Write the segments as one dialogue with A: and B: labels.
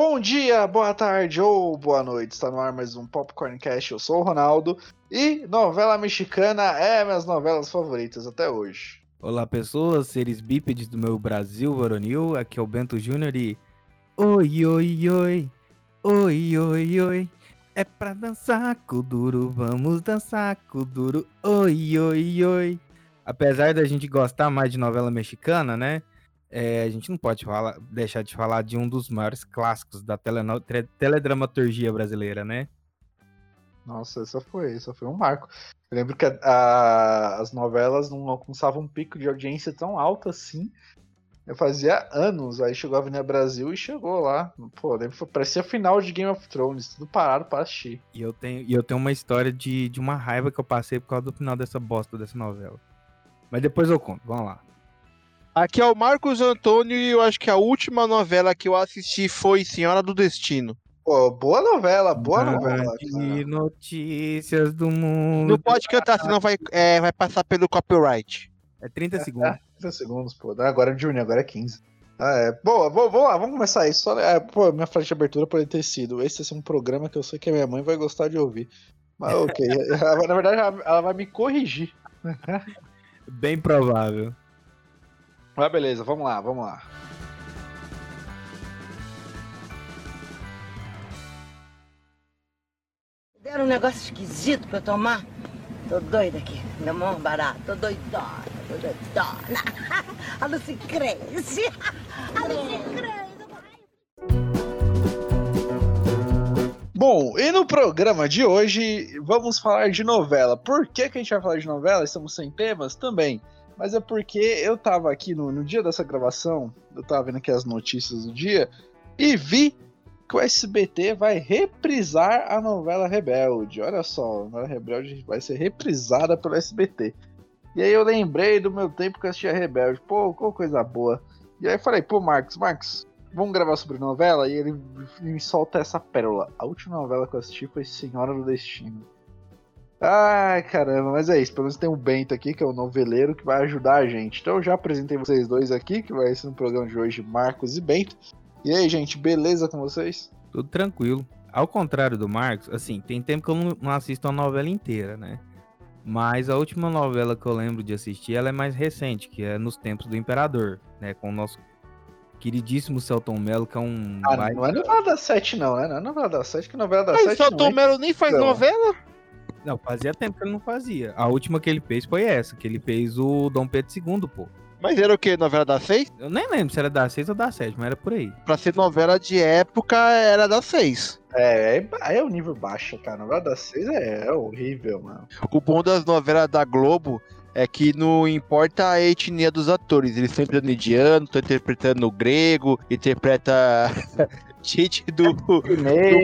A: Bom dia, boa tarde ou boa noite. Está no ar mais um Popcorn Cast. Eu sou o Ronaldo e novela mexicana é minhas novelas favoritas até hoje.
B: Olá, pessoas, seres bípedes do meu Brasil varonil. Aqui é o Bento Júnior e. Oi, oi, oi. Oi, oi, oi. É pra dançar com duro, vamos dançar com duro. Oi, oi, oi. Apesar da gente gostar mais de novela mexicana, né? É, a gente não pode falar, deixar de falar de um dos maiores clássicos da teledramaturgia brasileira, né?
A: Nossa, essa foi, essa foi um marco. Eu lembro que a, a, as novelas não alcançavam um pico de audiência tão alto assim. Eu fazia anos, aí chegou a Avenida Brasil e chegou lá. Pô, lembro, parecia final de Game of Thrones, tudo parado pra assistir.
B: E eu tenho, e eu tenho uma história de, de uma raiva que eu passei por causa do final dessa bosta dessa novela. Mas depois eu conto, vamos lá.
C: Aqui é o Marcos Antônio e eu acho que a última novela que eu assisti foi Senhora do Destino.
A: Pô, boa novela, boa novela.
B: De notícias do mundo.
C: Não pode cantar, senão vai, é, vai passar pelo copyright.
B: É 30 segundos. É,
A: 30 segundos, pô. Agora é Junior, agora é 15. Ah, é. Boa, vou, vou lá, vamos começar aí. Só, é, pô, minha frase de abertura pode ter sido. Esse é um programa que eu sei que a minha mãe vai gostar de ouvir. Mas ok. Na verdade, ela, ela vai me corrigir.
B: Bem provável.
A: Mas beleza, vamos lá, vamos lá.
D: Deram um negócio esquisito pra eu tomar. Tô doida aqui, meu mão barato, tô doidona, tô doidona. A Lucy cresce, a Lucy cresce.
A: Bom, e no programa de hoje vamos falar de novela. Por que, que a gente vai falar de novela? Estamos sem temas? Também. Mas é porque eu tava aqui no, no dia dessa gravação, eu tava vendo aqui as notícias do dia, e vi que o SBT vai reprisar a novela Rebelde. Olha só, a novela Rebelde vai ser reprisada pelo SBT. E aí eu lembrei do meu tempo que eu assistia Rebelde. Pô, qual coisa boa. E aí falei, pô, Marcos, Marcos, vamos gravar sobre novela? E ele me solta essa pérola. A última novela que eu assisti foi Senhora do Destino. Ai, caramba, mas é isso. Pelo menos tem o Bento aqui, que é o noveleiro, que vai ajudar a gente. Então eu já apresentei vocês dois aqui, que vai ser no programa de hoje, Marcos e Bento. E aí, gente, beleza com vocês?
B: Tudo tranquilo. Ao contrário do Marcos, assim, tem tempo que eu não assisto a novela inteira, né? Mas a última novela que eu lembro de assistir, ela é mais recente, que é Nos Tempos do Imperador, né? Com o nosso queridíssimo Celton Mello, que é um...
A: Ah, não é novela da Sete, não, né? Não é novela da Sete, que novela da Mas Sete...
C: Mas Celton Mello nem faz novela?
B: Não, fazia tempo que ele não fazia. A última que ele fez foi essa, que ele fez o Dom Pedro II, pô.
C: Mas era o que? Novela da 6?
B: Eu nem lembro se era da 6 ou da 7, mas era por aí.
C: Pra ser novela de época, era da 6.
A: É, é, é o nível baixo, cara. A novela da 6 é, é horrível, mano.
C: O bom das novelas da Globo é que não importa a etnia dos atores, eles estão interpretando indiano, estão interpretando grego, interpreta gente do, do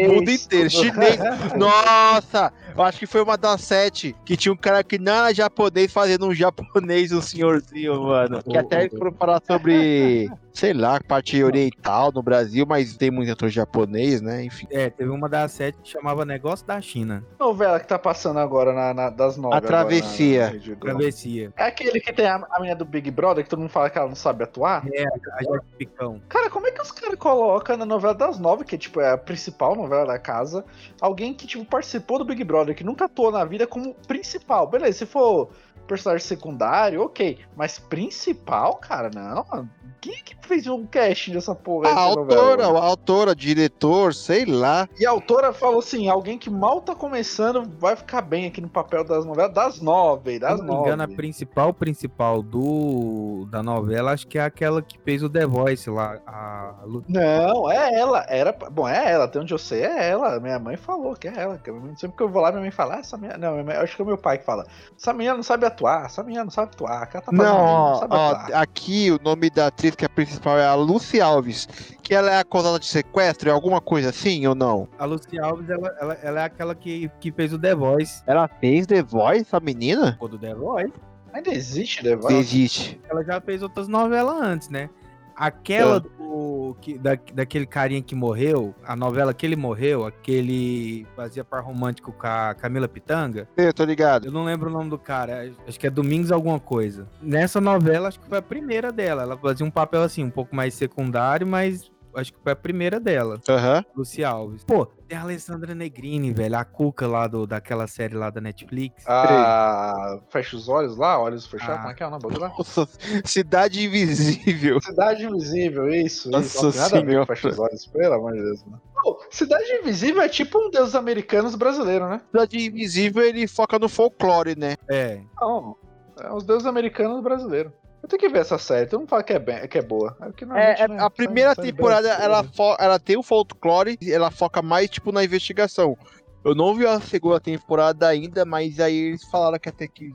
C: mundo inteiro. Chinês. Nossa! Eu acho que foi uma das sete que tinha um cara que não era japonês fazendo um japonês, um senhorzinho, mano. Que até foram falar sobre, sei lá, parte oriental no Brasil, mas tem muito ator japonês, né? Enfim.
B: É, teve uma das sete que chamava Negócio da China.
A: Novela que tá passando agora na, na das nove.
C: A Travessia.
B: Na, na Travessia.
A: É aquele que tem a, a menina do Big Brother, que todo mundo fala que ela não sabe atuar?
B: É, a Jorge Picão.
A: Cara, como é que os caras colocam na novela das nove, que tipo, é a principal novela da casa, alguém que tipo, participou do Big brother que nunca atuou na vida como principal. Beleza, se for personagem secundário, ok. Mas principal, cara, não. Quem é que fez um casting dessa porra?
C: A autora, novela? a autora, diretor, sei lá.
A: E a autora falou assim: alguém que mal tá começando vai ficar bem aqui no papel das novelas, das nove, das nove. Se não me engano,
B: a principal, principal do da novela, acho que é aquela que fez o The Voice lá. A...
A: Não, é ela. Era, bom, é ela, até onde eu sei, é ela. Minha mãe falou que é ela. Sempre que eu vou lá, minha mãe fala, ah, essa menina. Não, acho que é o meu pai que fala. Essa menina não sabe atuar, essa menina não sabe atuar. Ela tá
C: não, ó, não ó, aqui o nome da atriz que a principal é a Lucy Alves, que ela é acusada de sequestro, é alguma coisa assim ou não?
B: A Lucy Alves, ela, ela, ela, é aquela que, que fez o The Voice.
C: Ela fez The Voice, a menina?
B: O do The Voice.
A: Ainda existe The Voice?
C: Existe.
B: Ela já fez outras novelas antes, né? Aquela do, que, da, daquele carinha que morreu, a novela que ele morreu, aquele fazia par romântico com a Camila Pitanga.
C: Eu tô ligado.
B: Eu não lembro o nome do cara, acho que é Domingos alguma coisa. Nessa novela, acho que foi a primeira dela. Ela fazia um papel assim, um pouco mais secundário, mas acho que foi a primeira dela,
C: Aham.
B: Lucy Alves. Pô, tem a Alessandra Negrini, velho, a Cuca lá do, daquela série lá da Netflix.
A: Ah, fecha os olhos lá, olhos fechados,
B: Ah.
A: como é que é o nome lá?
C: Cidade Invisível.
A: Cidade Invisível, isso.
C: Nossa
A: isso. Nada a
C: Senhora.
A: Fecha os olhos, pelo amor de Deus. Pô, Cidade Invisível é tipo um Deus americanos brasileiro, né?
C: Cidade Invisível, ele foca no folclore, né?
B: É.
A: Não, é os deuses americanos brasileiros. Eu tenho que ver essa série, tu não fala que é, bem, que é boa. É
C: É, é- a
A: sai-
C: primeira
A: sai
C: temporada, ela, ela tem o folclore, ela foca mais, tipo, na investigação. Eu não vi a segunda temporada ainda, mas aí eles falaram que até que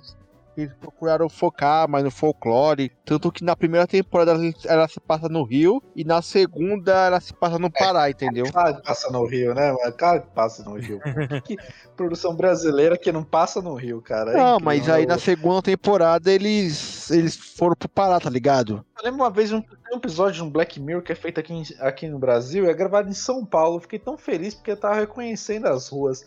C: eles procuraram focar mais no folclore. Tanto que na primeira temporada ela, se passa no Rio, e na segunda ela se passa no Pará, entendeu?
A: Claro que passa no Rio, né, mano? Claro que passa no Rio. que produção brasileira que não passa no Rio, cara. É
C: Não,
A: incrível,
C: mas aí na segunda temporada eles, eles foram pro Pará, tá ligado?
A: Eu lembro uma vez um, um episódio de um Black Mirror que é feito aqui, aqui no Brasil, e é gravado em São Paulo. Eu fiquei tão feliz porque eu tava reconhecendo as ruas.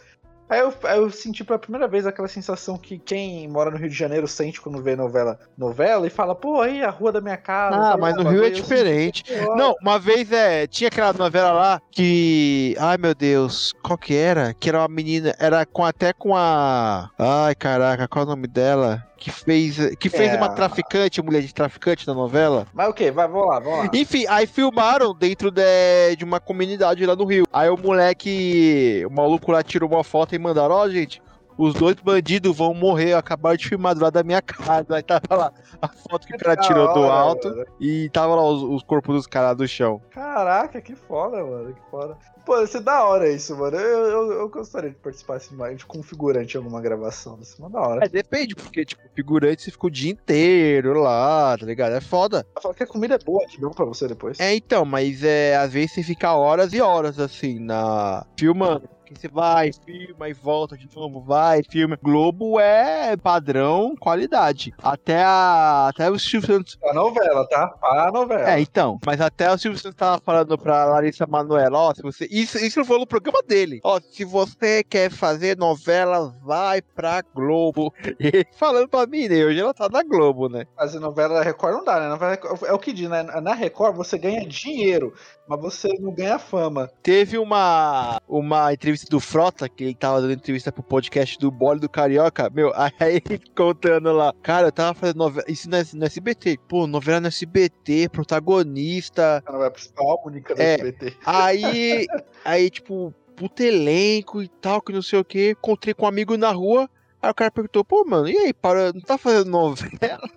A: Aí eu, aí eu senti pela primeira vez aquela sensação que quem mora no Rio de Janeiro sente quando vê novela, novela e fala, pô, aí a rua da minha casa.
C: Ah, mas no Rio é diferente. Não, uma vez é. Tinha aquela novela lá que. Ai meu Deus, qual que era? Que era uma menina. Era com até com a. Ai caraca, qual é o nome dela? Que fez. Que fez
A: É,
C: uma traficante, mulher de traficante na novela.
A: Mas ok, vai, vamos lá, vamos lá.
C: Enfim, aí filmaram dentro de, de uma comunidade lá no Rio. Aí o moleque. O maluco lá tirou uma foto e mandaram, ó, gente. Os dois bandidos vão morrer, acabaram de filmar do lado da minha casa. Aí tava lá a foto que o cara tirou do alto
A: mano.
C: e tava lá os, os corpos dos caras do chão.
A: Caraca, que foda, mano, que foda. Pô, isso é da hora isso, mano. Eu, eu, eu gostaria de participar assim, de configurante em alguma gravação. Isso é uma da hora.
C: É, depende, porque, tipo, figurante você fica o dia inteiro lá, tá ligado? É foda.
A: Fala que a comida é boa, deu pra você depois.
C: É, então, mas é, às vezes você fica horas e horas, assim, na... filmando. Que você vai, filma e volta de novo, vai, filma. Globo é padrão, qualidade. Até a... Até o Silvio Santos...
A: A novela, tá? A novela.
C: É, então, mas até o Silvio Santos tava falando pra Larissa Manoela, ó, se você... Isso, isso foi no programa dele. Ó, se você quer fazer novela, vai pra Globo. E ele falando pra mim, né? Hoje ela tá na Globo, né?
A: Fazer novela da Record não dá, né? É o que diz, né? Na Record você ganha dinheiro, mas você não ganha fama.
C: Teve uma, uma entrevista do Frota, que ele tava dando entrevista pro podcast do Bole do Carioca, meu, aí ele contando lá, cara, eu tava fazendo novela, isso no, no SBT, pô, novela no SBT, protagonista,
A: A novela principal, única do
C: É.
A: SBT.
C: aí, aí, tipo, puto elenco e tal, que não sei o que, encontrei com um amigo na rua, Aí o cara perguntou, pô, mano, e aí, para, não tá fazendo novela?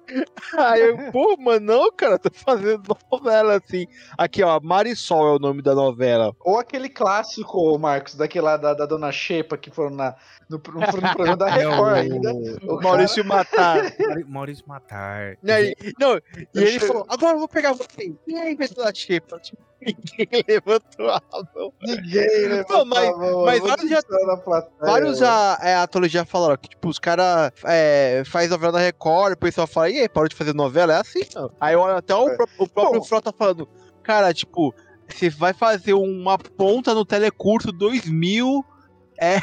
C: Aí eu, pô, mano, não, cara, tô fazendo novela, assim. Aqui, ó, Marisol é o nome da novela.
A: Ou aquele clássico, Marcos, daquele lá da, da Dona Xepa, que foram na, no, no, no programa da Record ainda.
C: o Maurício Matar.
B: Mauri- Maurício Matar.
C: Não, e, não, e ele falou, agora eu vou pegar você. E aí, pessoal da Xepa? Tipo, ninguém levantou a mão.
A: Ninguém, né?
C: Não, mas- mas
A: vou
C: vários já- Vários a, é, já falaram que, tipo, os caras é, faz novela da Record, o pessoal fala, e aí, parou de fazer novela? É assim, não. Aí olha até o,
A: É.
C: o próprio
A: Bom.
C: Frota falando, cara, tipo, você vai fazer uma ponta no Telecurso 2000, é,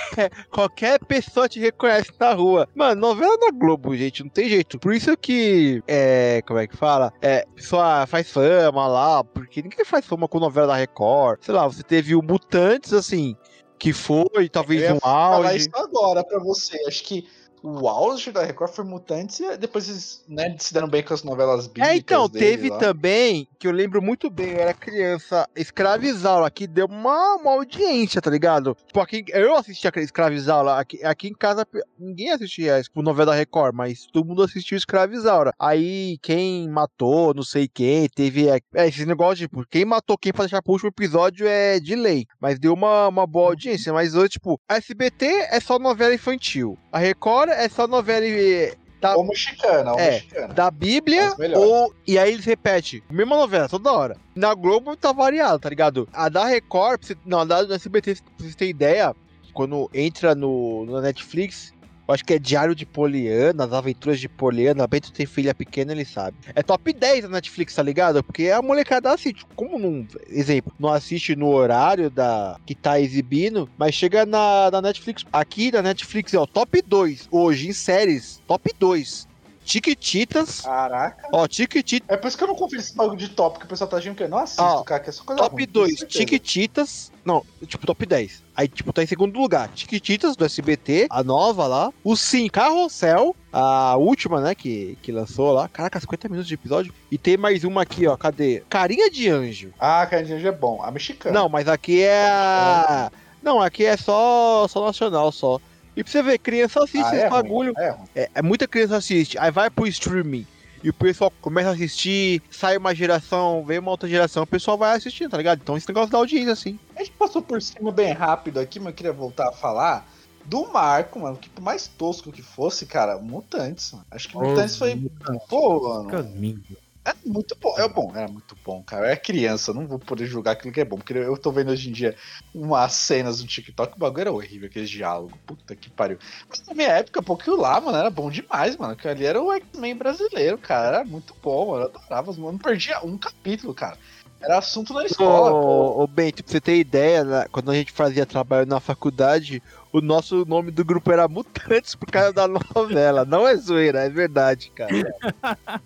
C: qualquer pessoa te reconhece na rua. Mano, novela da Globo, gente, não tem jeito. Por isso que, é, como é que fala? É, pessoa faz fama lá, porque ninguém faz fama com novela da Record. Sei lá, você teve o Mutantes, assim, que foi talvez
A: Eu ia
C: um
A: falar isso agora pra você. Acho que o auge da Record foi Mutantes e depois eles né, se deram bem com as novelas bíblicas
C: É, então, teve
A: lá.
C: também, que eu lembro muito bem, eu era criança, Escravizaura, que deu uma, uma audiência, tá ligado? Tipo, aqui, eu assistia Escravizaura, aqui, aqui em casa ninguém assistia tipo, novela da Record, mas todo mundo assistiu Escravizaura. Aí, quem matou, não sei quem, teve, é, é, esse negócio, tipo, quem matou quem pra deixar pro último episódio é de lei, mas deu uma, uma boa audiência, mas hoje, tipo, a SBT é só novela infantil, a Record é só novela eh, da,
A: Ou mexicana, ou
C: É,
A: mexicana.
C: da Bíblia ou e aí eles repetem mesma novela toda hora. Na Globo tá variado, tá ligado? A da Record, você- não, a da SBT, pra vocês terem ideia, quando entra no, no Netflix, acho que é Diário de Poliana, as aventuras de Poliana, Bento tem filha pequena, ele sabe. É top 10 da Netflix, tá ligado? Porque a molecada assiste, como não, exemplo, não assiste no horário da que tá exibindo, mas chega na, na Netflix, aqui na Netflix é o top 2 hoje em séries, top 2 Tiquititas.
A: Caraca.
C: Ó, Tiquititas.
A: É por isso que eu não confio nesse bagulho de top, que o pessoal tá achando que eu não assisto,
C: Ó,
A: cara, que é só coisa
C: Top
A: ruim,
C: 2,
A: tenho certeza.
C: Tiquititas. Não, tipo, top 10. Aí, tipo, tá em segundo lugar. Tiquititas do SBT, a nova lá. O Sim Carrossel, a última, né, que, que lançou lá. Caraca, 50 minutos de episódio. E tem mais uma aqui, ó. Cadê? Carinha de Anjo.
A: Ah, Carinha de Anjo é bom. A mexicana.
C: Não, mas aqui é a. Não, aqui é só, só nacional só. E pra você ver, criança assiste
A: ah,
C: esse
A: é
C: bagulho.
A: Ruim, é ruim.
C: É, é muita criança assiste. Aí vai pro streaming. E o pessoal começa a assistir, sai uma geração, vem uma outra geração, o pessoal vai assistindo, tá ligado? Então esse negócio da audiência, assim.
A: A gente passou por cima bem rápido aqui, mas eu queria voltar a falar do Marco, mano. Que por mais tosco que fosse, cara, Mutantes, mano. Acho que Mutantes foi. Pô, mano. É muito bom, é bom, é muito bom, cara. É criança, não vou poder julgar aquilo que é bom, porque eu tô vendo hoje em dia umas cenas no TikTok, o bagulho era horrível, aqueles diálogos, puta que pariu. Mas na minha época, aquilo lá, mano, era bom demais, mano. Aquilo ali era o X-Men brasileiro, cara, era muito bom, mano, eu adorava, mano, não perdia um capítulo, cara. Era assunto na escola, pô.
C: Ô, ô Bento, pra você ter ideia, quando a gente fazia trabalho na faculdade, o nosso nome do grupo era Mutantes por causa da novela. Não é zoeira, é verdade, cara.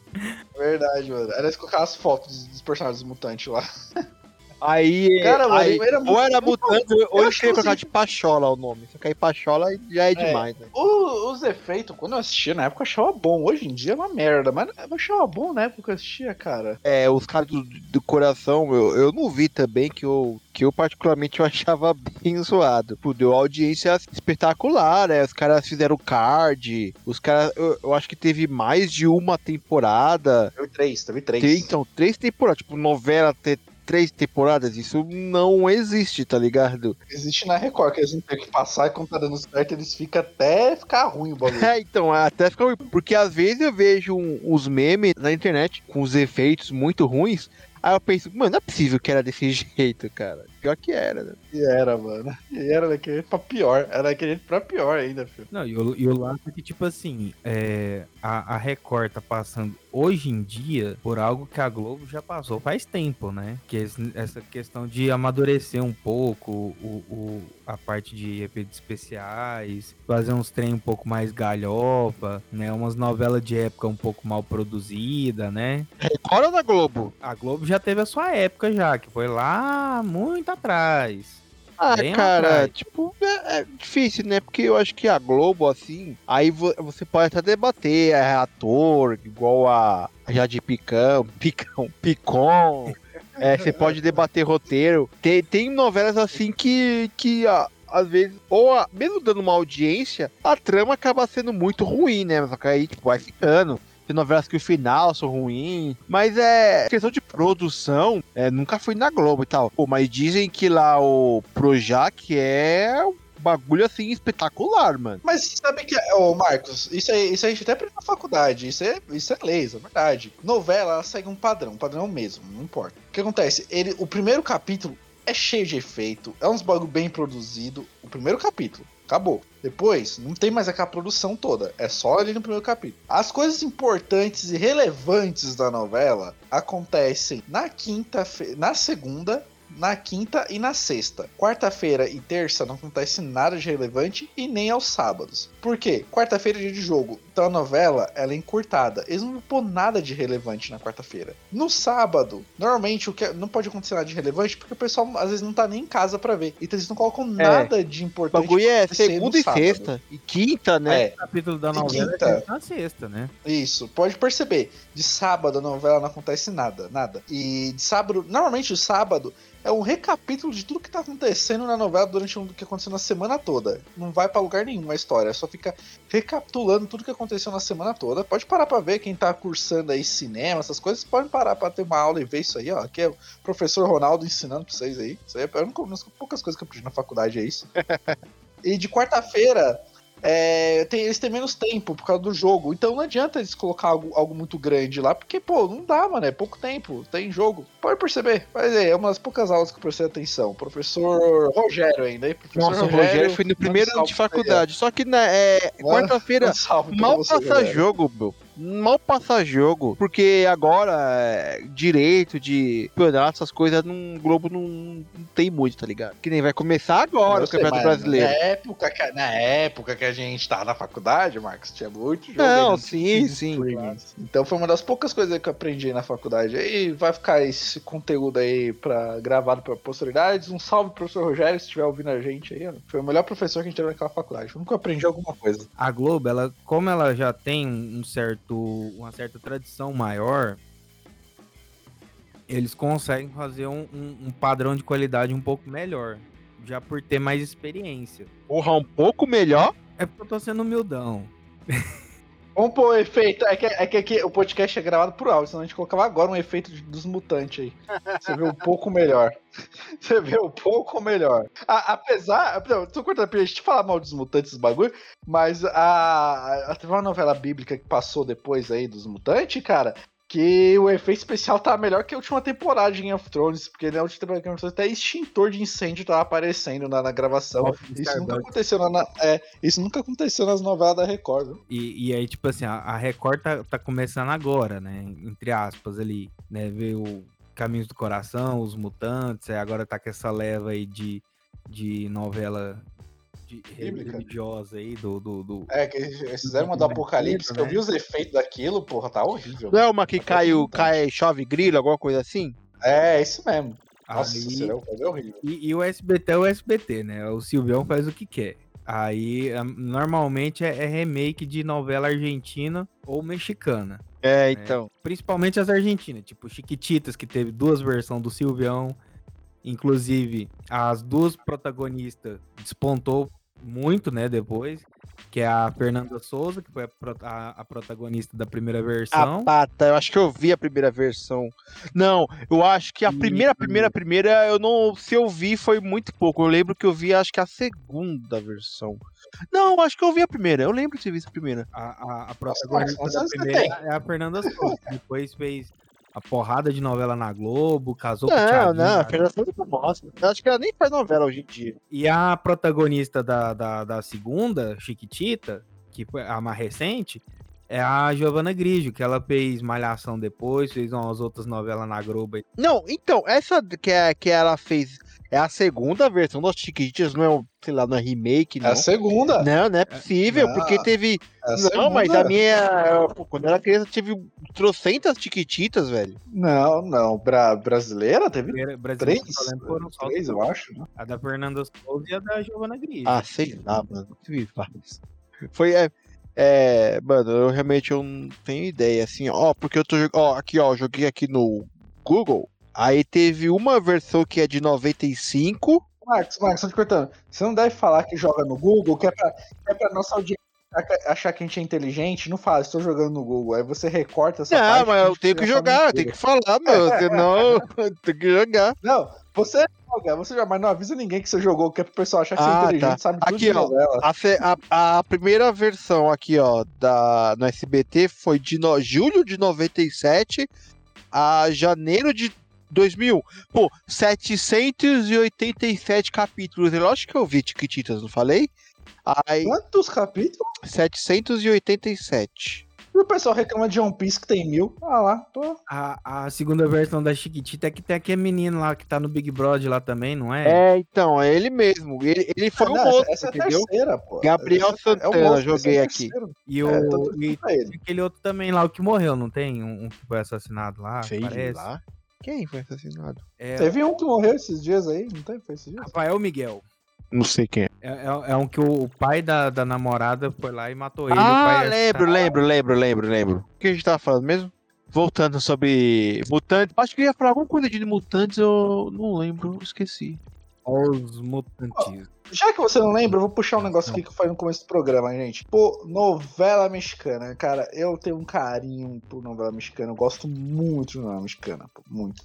A: Verdade, mano. Era colocar as fotos dos personagens mutantes lá.
C: Aí,
A: Cara, mano,
C: aí
A: era
C: ou era mutante, ou
A: eu
C: eu queria
A: que
C: colocar
A: assim-
C: de Pachola o nome. Se cair Pachola já é demais, né?
A: O- os efeitos, quando eu assistia na época, eu achava bom. Hoje em dia é uma merda, mas eu achava bom na época que eu assistia, cara.
C: É, os caras do, do coração, eu, eu não vi também que eu, que eu particularmente eu achava bem zoado. Pô, deu audiência espetacular, né? Os caras fizeram card, os caras, eu, eu acho que teve mais de uma temporada.
A: Teve três, teve três.
C: Tem, então, três temporadas, tipo, novela três temporadas, isso não existe, tá ligado?
A: Existe na Record, que eles não tem que passar e quando tá dando certo, eles ficam até ficar ruim o bagulho.
C: É, então, até fica ruim. Porque às vezes eu vejo uns memes na internet com os efeitos muito ruins. Aí eu penso, mano, não é possível que era desse jeito, cara. Pior que era, né?
A: E era, mano. E era daquele pra pior. Era daquele pra pior ainda, filho.
B: Não, e o, e o lance é que, tipo assim, é, a, a Record tá passando hoje em dia por algo que a Globo já passou faz tempo, né? Que é esse- essa questão de amadurecer um pouco o, o- a parte de efeitos especiais, fazer uns trem um pouco mais galhofa, né? Umas novelas de época um pouco mal produzida, né?
C: Record ou na Globo?
B: A Globo já teve a sua época já, que foi lá muito atrás.
C: Ah,
B: Bem
C: cara,
B: atrás.
C: tipo, é, é difícil, né? Porque eu acho que a Globo, assim, aí vo- você pode até debater, é ator, igual a, a Jade Picão, Picão, Picon. É, você pode debater roteiro. Tem, tem novelas assim que, que a- às vezes, ou a- mesmo dando uma audiência, a trama acaba sendo muito ruim, né? Só que aí, tipo, vai ficando. Tem novelas que o final são ruins. Mas é. Questão de produção, é, nunca fui na Globo e tal. Pô, mas dizem que lá o Projac é bagulho assim espetacular, mano.
A: Mas sabe que, ô Marcos, isso aí, isso a gente até aprende na faculdade, isso é, isso é lei, isso é verdade. Novela, ela segue um padrão, um padrão mesmo, não importa. O que acontece? Ele, o primeiro capítulo é cheio de efeito, é uns bagulho bem produzido, o primeiro capítulo. Acabou. Depois, não tem mais aquela produção toda. É só ali no primeiro capítulo. As coisas importantes e relevantes da novela acontecem na quinta, na segunda, na quinta e na sexta. Quarta-feira e terça não acontece nada de relevante e nem aos sábados. Por quê? Quarta-feira é dia de jogo, então a novela ela é encurtada. Eles não vão pôr nada de relevante na quarta-feira. No sábado, normalmente o que não pode acontecer nada de relevante porque o pessoal às vezes não tá nem em casa pra ver. Então eles não colocam nada de
C: O
A: importante.
C: bagulho é segunda e
A: sábado.
C: sexta. E quinta, né?
A: É,
B: O capítulo da novela
A: quinta?
B: é na sexta, né?
A: Isso, pode perceber. De sábado a novela não acontece nada, nada. E de sábado, normalmente o sábado é um recapítulo de tudo que tá acontecendo na novela durante o que aconteceu na semana toda. Não vai pra lugar nenhum a história, só fica recapitulando tudo que aconteceu na semana toda. Pode parar pra ver quem tá cursando aí cinema, essas coisas, podem parar pra ter uma aula e ver isso aí, ó. Aqui é o professor Ronaldo ensinando pra vocês aí. Isso aí é uma das poucas coisas que eu aprendi na faculdade, é isso. e de quarta-feira, é, tem- eles têm menos tempo por causa do jogo. Então não adianta eles colocar algo, algo muito grande lá, porque, pô, não dá, mano. É pouco tempo. Tem jogo. Pode perceber. Mas é, é uma das poucas aulas que eu prestei atenção. Professor Rogério ainda, hein? Professor
C: Nossa, o Rogério foi no primeiro ano de faculdade. Só que na é, quarta-feira mal passa
A: Rogério.
C: jogo, meu. Mal passa jogo. Porque agora, é, direito de campeonato, essas coisas, no Globo não, não tem muito, tá ligado? Que nem vai começar agora
A: Eu
C: o Campeonato Brasileiro.
A: Na época, que, na época que a gente tava na faculdade, Marcos, tinha muito jogo.
C: Não, sim, sim.
A: streaming. Então foi uma das poucas coisas que eu aprendi na faculdade. E vai ficar esse conteúdo aí pra, gravado pra posteridades. Um salve pro professor Rogério, se estiver ouvindo a gente aí. ó. Foi o melhor professor que a gente teve naquela faculdade. Eu nunca aprendi alguma coisa.
B: A Globo, ela, como ela já tem um certo, uma certa tradição maior, eles conseguem fazer um, um- um padrão de qualidade um pouco melhor, já por ter mais experiência.
C: Porra, um pouco melhor.
B: É porque eu tô sendo humildão.
A: Vamos pôr o efeito. É que, é que aqui o podcast é gravado por áudio, senão a gente colocava agora um efeito de- dos mutantes aí. Você vê um pouco melhor. Você vê um pouco melhor. A- apesar. Não, tô cortando pra gente falar mal dos mutantes dos bagulho, mas a, a- teve uma novela bíblica que passou depois aí dos mutantes, cara. Que o efeito especial tá melhor que a última temporada de Game of Thrones, porque na última temporada de Game of Thrones até extintor de incêndio tava aparecendo na, na gravação. Isso nunca aconteceu na, na- é, isso nunca aconteceu nas novelas da Record, viu?
B: E, e aí, tipo assim, a, a Record tá, tá começando agora, né? Entre aspas ali, né? Veio Caminhos do Coração, Os Mutantes, aí agora tá com essa leva aí de, de novela. Religiosa aí, do, do, do-
A: É, que eles fizeram uma do Apocalipse, que eu vi os efeitos daquilo, porra, tá horrível.
C: Não é uma que
A: Tá
C: cai, o- cai, chove grilo, alguma coisa assim?
A: É, isso mesmo. Nossa,
B: Aí-
A: será é horrível.
B: E, e o SBT é o SBT, né? O Silvião faz o que quer. Aí, a- normalmente é, é remake de novela argentina ou mexicana.
C: É, então.
B: Principalmente as argentinas, tipo Chiquititas, que teve duas versões do Silvião. Inclusive, as duas protagonistas despontou muito, né, depois. Que é a Fernanda Souza, que foi a, a- a protagonista da primeira
C: A
B: versão.
C: pata, eu acho que eu vi a primeira versão. Não, eu acho que a primeira, primeira, primeira, eu não. Se eu vi, foi muito pouco. Eu lembro que eu vi, acho que a segunda versão. Não, acho que eu vi a primeira. Eu lembro de ter visto a primeira.
B: A, a, a protagonista
A: quantos
B: da primeira é a Fernanda Souza. Depois fez a porrada de novela na Globo, casou com o
C: Não,
B: Thiaguinho.
C: não, a
B: né?
C: Fernanda Souza é famosa. Eu acho que ela nem faz novela hoje em dia.
B: E a protagonista da, da, da segunda, Chiquitita, que foi a mais recente, é a Giovanna Grigio, que ela fez Malhação depois, fez umas outras novelas na Globo.
C: Não, então, essa que, é, que ela fez é a segunda versão das Chiquititas, não é, um, sei lá, não é remake,
A: É
C: não.
A: a segunda.
C: Não, não é possível,
A: não,
C: porque teve.
A: É
C: Não, mas a
A: segunda.
C: minha. pô, Quando eu era criança, tive trocentas Chiquititas, velho.
A: Não, não. Bra brasileira teve
B: Brasileira,
A: três.
B: que eu lembro, foram só
A: Três, eu acho. né?
B: a da Fernanda Souza e a da Giovanna Grigio.
C: Ah, sei lá, mano. Tive várias. Foi. É, é, mano, eu realmente eu não tenho ideia, assim, ó, porque eu tô. Ó, aqui, ó, joguei aqui no Google. Aí teve uma versão que é de 95.
A: Marcos, Marcos, só te cortando. Você não deve falar que joga no Google, que é pra, que é pra nossa audiência achar que a gente é inteligente. Não fala, estou jogando no Google. Aí você recorta essa
C: Não,
A: parte
C: mas eu tenho que jogar, eu tenho que falar, meu. Senão, eu tenho que jogar.
A: Não, você joga, você joga, mas não avisa ninguém que você jogou, que é pro pessoal achar que você é
C: Ah,
A: inteligente,
C: tá.
A: sabe tudo
C: Aqui,
A: de
C: ó. a- a primeira versão aqui, ó, da, no SBT foi de no- julho de 97 a janeiro de 2001. Pô, 787 capítulos. É lógico que eu vi Tiquititas, não falei? Aí,
A: Quantos capítulos?
C: 787.
A: E o pessoal reclama de One Piece que tem mil. Ah lá, pô.
B: A, a segunda versão da Chiquitita é que tem aquele menino lá que tá no Big Brother lá também, não é?
C: É, então, é ele mesmo. Ele, ele foi
A: Ah,
C: o
A: não,
C: moço,
A: essa, essa é
C: entendeu?
A: terceira, pô.
C: Gabriel
A: Essa é- é
C: Santana,
A: moço, esse
C: joguei
A: é o
C: aqui.
B: E o,
A: É, tô torcendo
B: e aquele outro também lá, o que morreu, não tem? Um, um que foi assassinado lá,
C: Sei
B: parece.
C: lá. Quem foi assassinado?
B: É,
A: Teve um que morreu esses dias aí, não teve? Foi esses dias?
B: Rafael Miguel.
C: Não sei quem é.
B: É, é- é um que o, o pai da, da namorada foi lá e matou ele. o
C: Ah,
B: pai é
C: lembro,
B: assassino.
C: lembro, lembro, lembro, lembro. O que a gente tava falando mesmo? Voltando sobre mutantes. Acho que eu ia falar alguma coisa de mutantes, eu não lembro, esqueci.
B: Os mutantes.
A: Já que você não lembra, eu vou puxar um negócio aqui que foi no começo do programa, gente. Pô, novela mexicana, cara, eu tenho um carinho por novela mexicana, eu gosto muito de novela mexicana, pô, muito.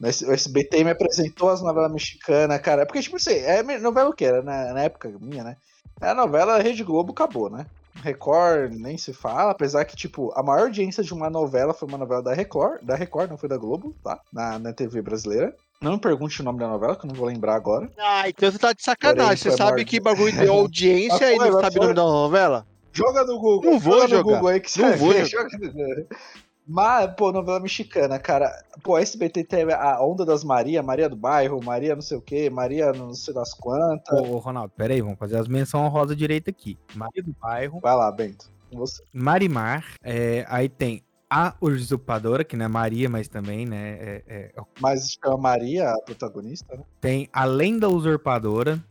A: O SBT me apresentou as novelas mexicanas, cara, porque, tipo assim, é novela o que era, na, na época minha, né? É a novela Rede Globo, acabou, né? Record nem se fala, apesar que, tipo, a maior audiência de uma novela foi uma novela da Record, da Record, não foi da Globo, tá? Na, na TV brasileira. Não me pergunte o nome da novela, que eu não vou lembrar agora.
C: Ah, então você tá de sacanagem.
A: Porém,
C: Você sabe que bagulho de audiência
A: Mas
C: e não sabe o nome da novela?
A: Joga no Google.
C: Não vou
A: joga no
C: jogar.
A: Google aí que você
C: Não
A: vai
C: vou
A: ver. Joga... Mas, pô, novela mexicana, cara. Pô, a SBT teve a onda das Maria, Maria do Bairro, Maria não sei o quê, Maria não sei das quantas.
B: Ô, Ronaldo, pera aí, vamos fazer as menções honrosas direito aqui. Maria do Bairro,
A: Vai lá, Bento. Você.
B: Marimar, é, aí tem a Usurpadora, que não é Maria, mas também, né, é- é-
A: Mas chama Maria, a protagonista, né?
B: tem a Lenda Usurpadora,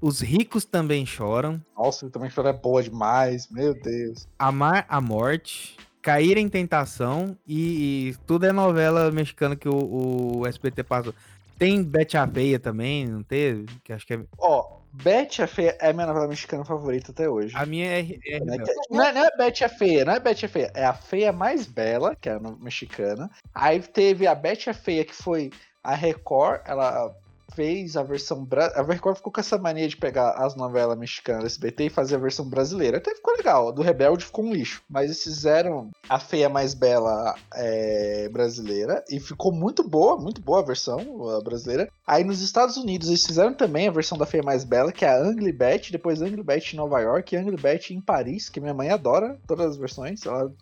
B: Os Ricos Também Choram,
A: Nossa, também chora é boa demais, meu Deus.
B: Amar a Morte, Cair em Tentação e, e tudo é novela mexicana que o, o SBT passou. Tem Bete a Feia também, não teve? Que acho que é...
A: Ó, Betty a Feia é a minha novela mexicana favorita até hoje.
B: A minha é... é-
A: que- Não é, não é Betty a Feia, não é Betty a Feia, é a Feia Mais Bela, que é a mexicana. Aí teve a Betty a Feia, que foi a Record, ela fez a versão. A Record ficou com essa mania de pegar as novelas mexicanas do SBT e fazer a versão brasileira. Até ficou legal, a do Rebelde ficou um lixo. Mas eles fizeram a Feia Mais Bela é, brasileira e ficou muito boa, muito boa a versão a brasileira. Aí nos Estados Unidos eles fizeram também a versão da Feia Mais Bela, que é a Angry Betty, depois Angry Betty em Nova York e Angry Betty em Paris, que minha mãe adora todas as versões. Ela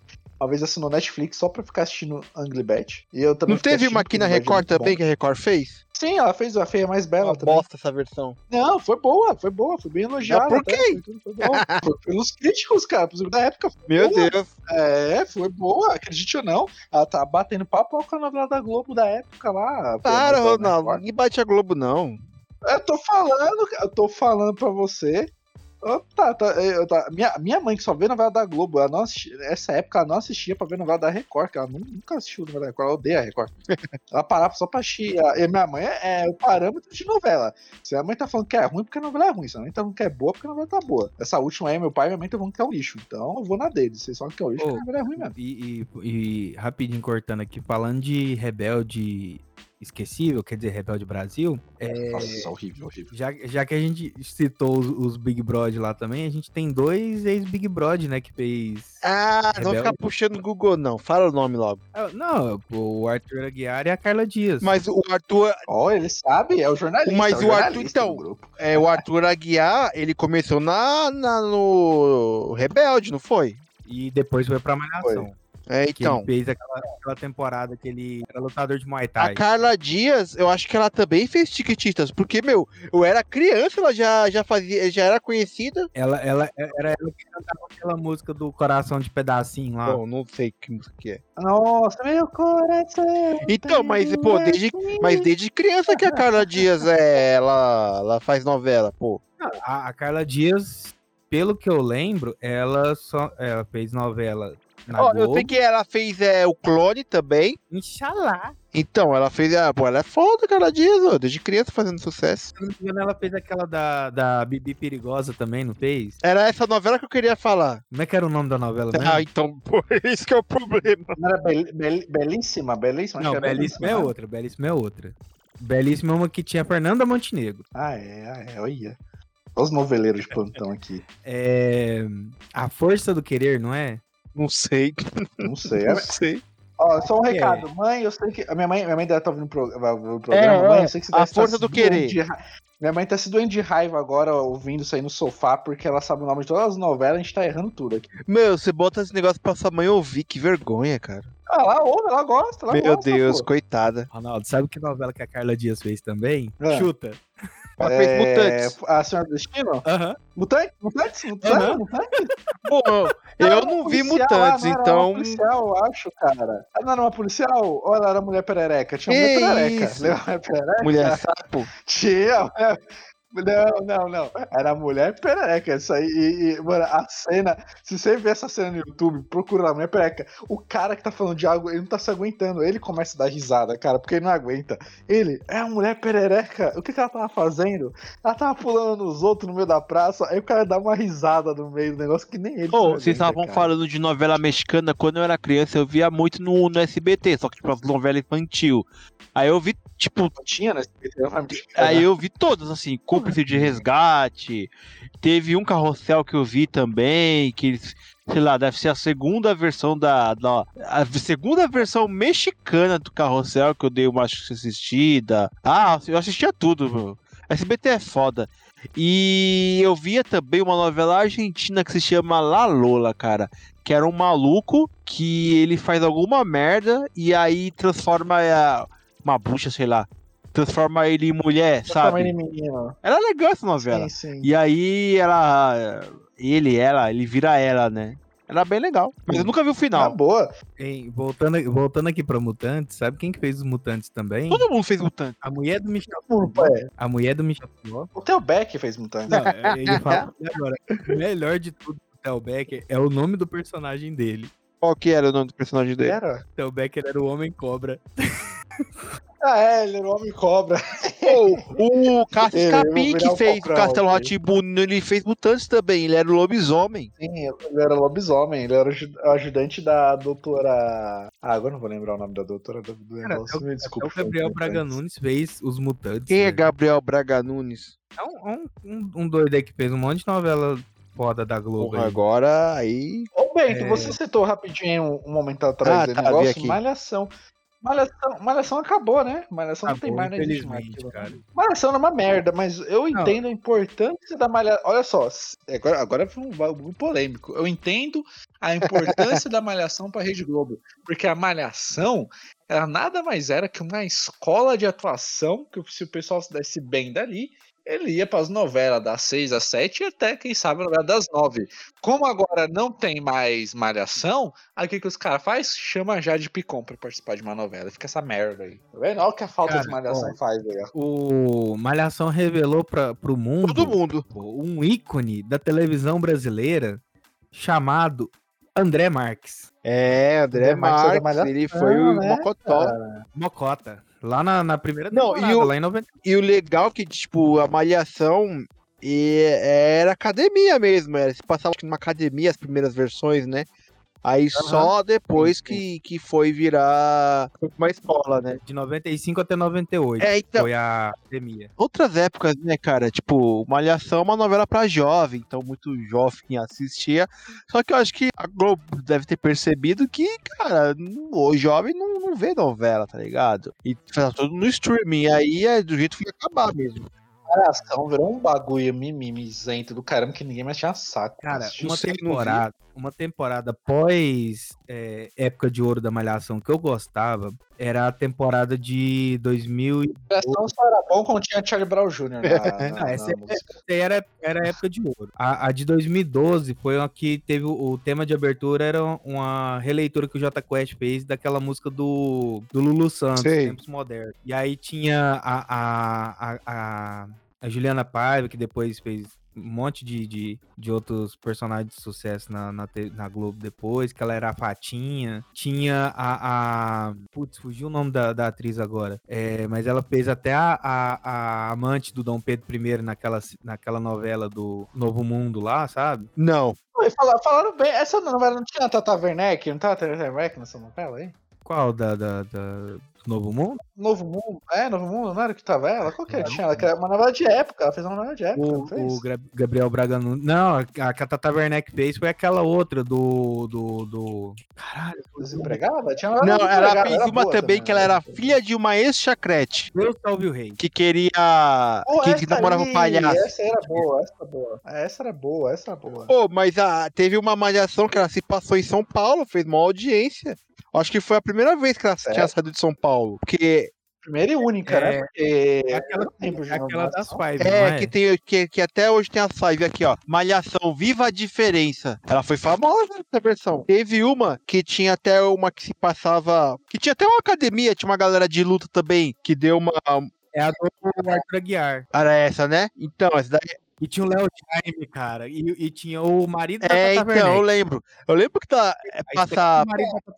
A: uma vez assinou Netflix só pra ficar assistindo Angry Betty. E eu também
C: Não teve uma aqui na Record também que a Record fez?
A: Sim, ela fez a Feia Mais Bela
C: Uma
A: também.
C: bosta essa versão.
A: Não, foi boa, foi boa, foi bem elogiada.
C: por?
A: Foi, foi bom. Foi pelos críticos, cara, pelos da época.
C: Meu
A: Boa.
C: Deus.
A: É, foi boa, acredite ou não. Ela tá batendo papo com a novela da Globo da época lá.
C: Para, Ronaldo. Ninguém bate a Globo, não.
A: Eu tô falando, eu tô falando pra você. Tá, tá, eu- tá. Minha, minha mãe que só vê novela da Globo, ela não assisti- nessa época ela não assistia pra ver novela da Record, que ela nu- nunca assistiu novela da Record, ela odeia a Record. ela parava só pra assistir. E minha mãe é, é o parâmetro de novela. Se a mãe tá falando que é ruim, porque a novela é ruim. Se a mãe tá falando que é boa, porque a novela tá boa. Essa última aí, meu pai e minha mãe estão falando que é um lixo. Então eu vou na deles. Vocês falam que é um lixo,
B: Ô,
A: porque a novela é ruim mesmo.
B: E, e- e rapidinho cortando aqui, falando de Rebelde Esquecível, quer dizer, Rebelde Brasil, é,
A: Nossa, horrível, horrível.
B: já, já que a gente citou os, os Big Brod lá também, a gente tem dois ex-Big Brod, né, que fez...
C: Ah, não
B: Rebelde.
C: ficar puxando o Google, não. Fala o nome logo.
B: Ah, Não, o Arthur Aguiar e a Carla Dias.
C: Mas o Arthur,
A: Ó, ele sabe, é o jornalista.
C: Mas
A: é
C: o Arthur,
A: jornalista
C: então, é, o Arthur Aguiar, ele começou na, na- no Rebelde, não foi?
B: E depois foi pra Malhação.
C: É,
B: Que
C: então.
B: ele fez aquela, aquela temporada que ele era lutador de Muay
C: A
B: Thai.
C: Carla Dias, eu acho que ela também fez Tiquititas, porque, meu, eu era criança, ela já, já fazia, já era conhecida.
B: Ela, ela, era ela que cantava aquela música do Coração de Pedacinho lá.
C: Bom, não sei que música que é.
A: Nossa, meu coração.
C: Então, mas, pô, desde, mas desde criança que a Carla Dias, é, ela, ela faz novela, pô.
B: A, a Carla Dias, pelo que eu lembro, ela só ela fez novela
C: Ó, eu sei que ela fez é, o Clone também.
B: Inxalá.
C: Então, ela fez, ah, pô, ela é foda, Carla Dias, ó, desde criança fazendo sucesso.
B: Se não me engano, ela fez aquela da, da Bibi Perigosa também, não fez?
C: Era essa novela que eu queria falar.
B: Como é que era o nome da novela mesmo?
C: Ah, então, pô, isso que é o problema.
A: Não era bel- bel- belíssima, belíssima?
B: Não,
A: era
B: Belíssima é
A: né?
B: outra, Belíssima é outra. Belíssima é uma que tinha a Fernanda Montenegro.
A: Ah, é, ah, é, olha. Olha os noveleiros de plantão aqui.
B: É... A Força do Querer, não é?
C: Não sei,
A: Não sei.
C: não
A: É-
C: sei.
A: Ó, só um
B: É.
A: recado. Mãe, eu sei que. A minha mãe, minha mãe deve estar ouvindo o pro- programa.
C: É,
A: mãe,
C: é.
A: eu sei que você
C: A
A: deve estar
C: força do querer.
A: de Minha mãe tá se doendo de raiva agora, ouvindo isso aí no sofá, porque ela sabe o nome de todas as novelas, a gente tá errando tudo aqui.
C: Meu, você bota esse negócio pra sua mãe ouvir, que vergonha, cara.
A: Ah, ela ouve, ela gosta, ela
C: Meu
A: gosta.
C: Deus,
A: pô.
C: coitada.
B: Ronaldo, sabe que novela que a Carla Dias fez também?
A: Ah.
B: Chuta.
C: Ela fez Mutantes.
A: A Senhora do Destino?
B: Aham.
A: Mutante? Mutantes? Mutantes?
B: Aham.
A: Mutantes?
C: Pô, eu
A: Ela
C: não vi
A: policial,
C: Mutantes,
A: ela não era
C: então.
A: Uma policial, eu acho, cara. Ela não era uma policial? Ou ela era mulher perereca? Tinha
C: Que
A: mulher perereca. mulher perereca?
C: Mulher sapo.
A: Tinha. Não, não, não. Era mulher perereca. Isso aí. E, e, mano, a cena. Se você ver essa cena no YouTube, procura lá, mulher perereca. O cara que tá falando de algo, ele não tá se aguentando. Ele começa a dar risada, cara, porque ele não aguenta. Ele, é a mulher perereca. O que, que ela tava fazendo? Ela tava pulando nos outros no meio da praça. Aí o cara dá uma risada no meio do negócio que nem ele. se
C: Ô,
A: aguenta,
C: vocês estavam falando de novela mexicana, quando eu era criança eu via muito no, no SBT, só que tipo as novelas infantil. Aí eu vi, tipo,
A: Não tinha, uma mexicana.
C: aí eu vi todas, assim, cúmplice de resgate. Teve um carrossel que eu vi também, que eles, sei lá, deve ser a segunda versão da. da a segunda versão mexicana do carrossel que eu dei uma assistida. Ah, eu assistia tudo, meu. SBT é foda. E eu via também uma novela argentina que se chama La Lola, cara. Que era um maluco que ele faz alguma merda e aí transforma a, uma bucha, sei lá. Transforma ele em mulher,
A: Transforma
C: sabe?
A: ele em menino.
C: Era legal essa novela.
A: Sim, sim.
C: E aí ela. Ele, ela, ele vira ela, né? Era bem legal. Mas eu nunca vi o
A: Na
C: final.
A: boa.
B: Hein, voltando, voltando aqui pra Mutantes, sabe quem que fez os Mutantes também?
C: Todo mundo fez mutante.
B: A mulher do Michel
A: É.
B: A mulher do Michel Teló.
A: O Theo Beck fez Mutantes.
B: Não, ele fala agora. O melhor de tudo do Theo Becker é o nome do personagem dele.
C: Qual que era o nome do personagem dele?
A: Era?
B: Theo Becker era o Homem Cobra.
A: Ah, é, ele era o Homem Cobra.
C: Pô, o
A: vou
C: Capim que fez o Castelo
A: ok.
C: Ratibuno, ele fez mutantes também. Ele era o lobisomem.
A: Sim, ele era lobisomem, ele era o aju- ajudante da doutora. Ah, agora não vou lembrar o nome da doutora do, negócio. Me desculpa.
B: o Gabriel Braga Nunes fez os Mutantes.
C: Quem é
B: velho.
C: Gabriel Braga Nunes?
B: É um, um, um- um doido aí que fez um monte de novela foda da Globo.
C: Porra,
B: aí.
C: agora aí.
A: Ô, Bento,
B: É.
A: você citou rapidinho um, um momento atrás
C: Ah, tá,
A: negócio,
C: aqui.
A: Malhação. Malhação. Malhação acabou, né? Malhação não tem
B: Acabou,
A: mais, não existe mais.
B: infelizmente,
A: aquilo.
B: cara.
A: Malhação é uma merda, mas eu
B: Não.
A: entendo a importância da malhação. Olha só, agora, agora foi um bagulho polêmico. Eu entendo a importância da malhação pra Rede Globo. Porque a malhação, ela nada mais era que uma escola de atuação, que se o pessoal se desse bem dali, ele ia pras novelas das 6 às 7 e até, quem sabe, a novela das 9. Como agora não tem mais malhação, aí o que, que os caras fazem? Chama já de Picon pra participar de uma novela. Fica essa merda aí. Tá vendo? Olha o que a falta
B: Cara,
A: de malhação
B: ó,
A: faz aí.
B: O Malhação revelou pra, pro mundo
C: Todo mundo.
B: um ícone da televisão brasileira chamado André Marques.
C: É, André
A: André Marques é
C: Marques, ele foi o
A: né,
C: Mocotó.
B: Mocota. Lá na, na primeira
C: Não, e o-
B: lá em 90.
C: E o legal que, tipo, a malhação e era academia mesmo. Era, se passava numa academia as primeiras versões, né? Aí só depois que, que foi virar uma escola, né?
B: De 95 até 98.
C: É, então,
B: Foi a academia.
C: outras épocas, né, cara? Tipo, Malhação é uma novela pra jovem, então muito jovem assistia. Só que eu acho que a Globo deve ter percebido que, cara, o jovem não, não vê novela, tá ligado? E faz tudo no streaming. Aí é do jeito que ia acabar mesmo.
A: Malhação virou um bagulho mimimizento do caramba que ninguém mais tinha saco.
B: Cara, uma temporada, uma temporada pós é, época de ouro da Malhação que eu gostava era a temporada de 2000. e-
A: Malhação só era bom quando tinha Charlie Brown Jr. na, na,
B: Ah, essa
A: na
B: é-. Era, era a época de ouro. A, a de 2012 foi uma que teve o, o tema de abertura, era uma releitura que o Jota Quest fez daquela música do, do Lulu Santos,
C: Sei.
B: Tempos Modernos. E aí tinha a, a, a, a, a Juliana Paiva, que depois fez um monte de, de, de outros personagens de sucesso na, na, na Globo depois, que ela era a Fatinha. Tinha a. a putz, fugiu o nome da, da atriz agora. É, mas ela fez até a, a, a amante do Dom Pedro I naquela, naquela novela do Novo Mundo lá, sabe?
C: Não.
A: Oi, fala- Falaram bem, essa novela não tinha a Tata Werneck? Não tava a Tata Werneck nessa novela aí?
B: Qual da, da, da Novo Mundo?
A: Novo Mundo? É, Novo Mundo, não era que tava ela? Qual que era? Tinha ela, era uma novela de época, ela fez uma novela de época,
B: O,
A: não fez?
B: o Gabriel Braga Nunes. Não, a, que a Tata Werneck fez foi aquela outra do. do, do... Caralho,
A: Desempregada? Tinha uma
C: Não, ela fez uma
A: boa
C: também que ela era filha de uma ex-chacrete
B: Deus salve o rei.
C: que queria.
A: Pô,
C: que, que
A: essa
C: namorava
A: aí,
C: palhaço.
A: Essa era boa, essa era boa. Essa era boa, essa era boa.
C: Pô, mas a, teve uma malhação que ela se passou em São Paulo, fez uma audiência. Acho que foi a primeira vez que ela
A: Certo.
C: tinha saído de São Paulo. Porque
A: Primeira e única,
B: É,
A: né? Porque.
B: É aquela, é aquela das. Five,
C: é,
B: é?
C: que, tem, que, que até hoje tem a live aqui, ó. Malhação, Viva a Diferença. Ela foi famosa essa versão. Teve uma que tinha até uma que se passava. Que tinha até uma academia, tinha uma galera de luta também, que deu uma.
B: É a do Arthur Aguiar.
C: Era essa, né? Então, essa daí.
B: E tinha o Léo Jaime, cara. E, e tinha o marido da
C: É,
B: Tata
C: então, eu lembro. Eu lembro que tá. é,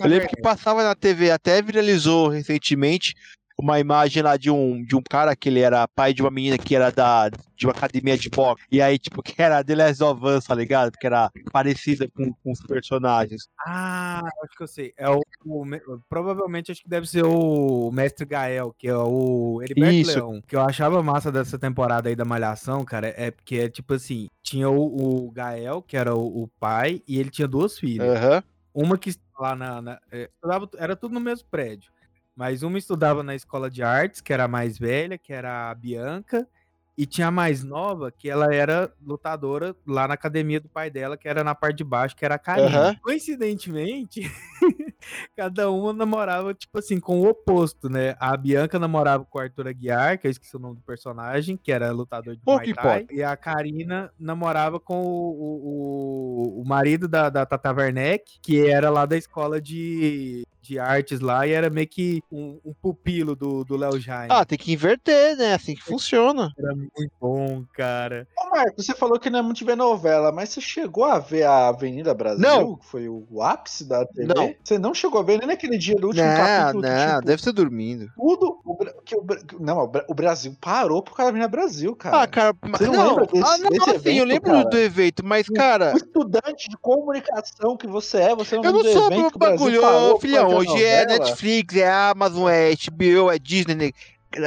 C: Eu lembro que passava na TV, até viralizou recentemente uma imagem lá de um, de um cara que ele era pai de uma menina que era da, de uma academia de boxe. E aí, tipo, que era The Last of Us, tá ligado? Porque era parecida com, com os personagens.
B: Ah, acho que eu sei. É o, o me- provavelmente acho que deve ser o Mestre Gael, que é o Heriberto
C: Isso.
B: Leão. Que eu achava massa dessa temporada aí da Malhação, cara, é porque é tipo assim, tinha o, o Gael, que era o, o pai, e ele tinha duas filhas.
C: Aham.
B: Uma que lá na. na- é, era tudo no mesmo prédio. Mas uma estudava na escola de artes, que era a mais velha, que era a Bianca. E tinha a mais nova, que ela era lutadora lá na academia do pai dela, que era na parte de baixo, que era a Karine.
C: Aham.
B: Coincidentemente, cada uma namorava, tipo assim, com o oposto, né? A Bianca namorava com o Arthur Aguiar, que eu esqueci o nome do personagem, que era lutador de
C: Pouco
B: Muay Thai. E a Karina namorava com o, o, o- o marido da, da Tata Werneck, que era lá da escola de, de artes lá, e era meio que um, um pupilo do do Léo Jaime.
C: Ah, tem que inverter, né? Assim que funciona.
B: Era muito bom, cara.
A: Ô, Marco, você falou que não é muito de ver novela, mas você chegou a ver a Avenida Brasil?
C: Não.
A: Que foi o ápice da TV?
C: Não.
A: Você não chegou a ver nem naquele dia do último
C: Não,
A: capítulo que,
C: não,
A: tipo,
C: deve ser dormindo.
A: tudo. O, que o, não, o Bra- o Brasil parou por causa da Avenida Brasil, cara.
C: Ah, cara, mas-
A: Você não
C: não,
A: lembra desse-
C: ah, não,
A: desse
C: assim, eu
A: evento,
C: lembro
A: cara?
C: do evento, mas, cara,
A: O estudante de comunicação que você é, você não
C: eu não sou bagulho, filhão, hoje é? Netflix, é Amazon, é HBO, é Disney, né?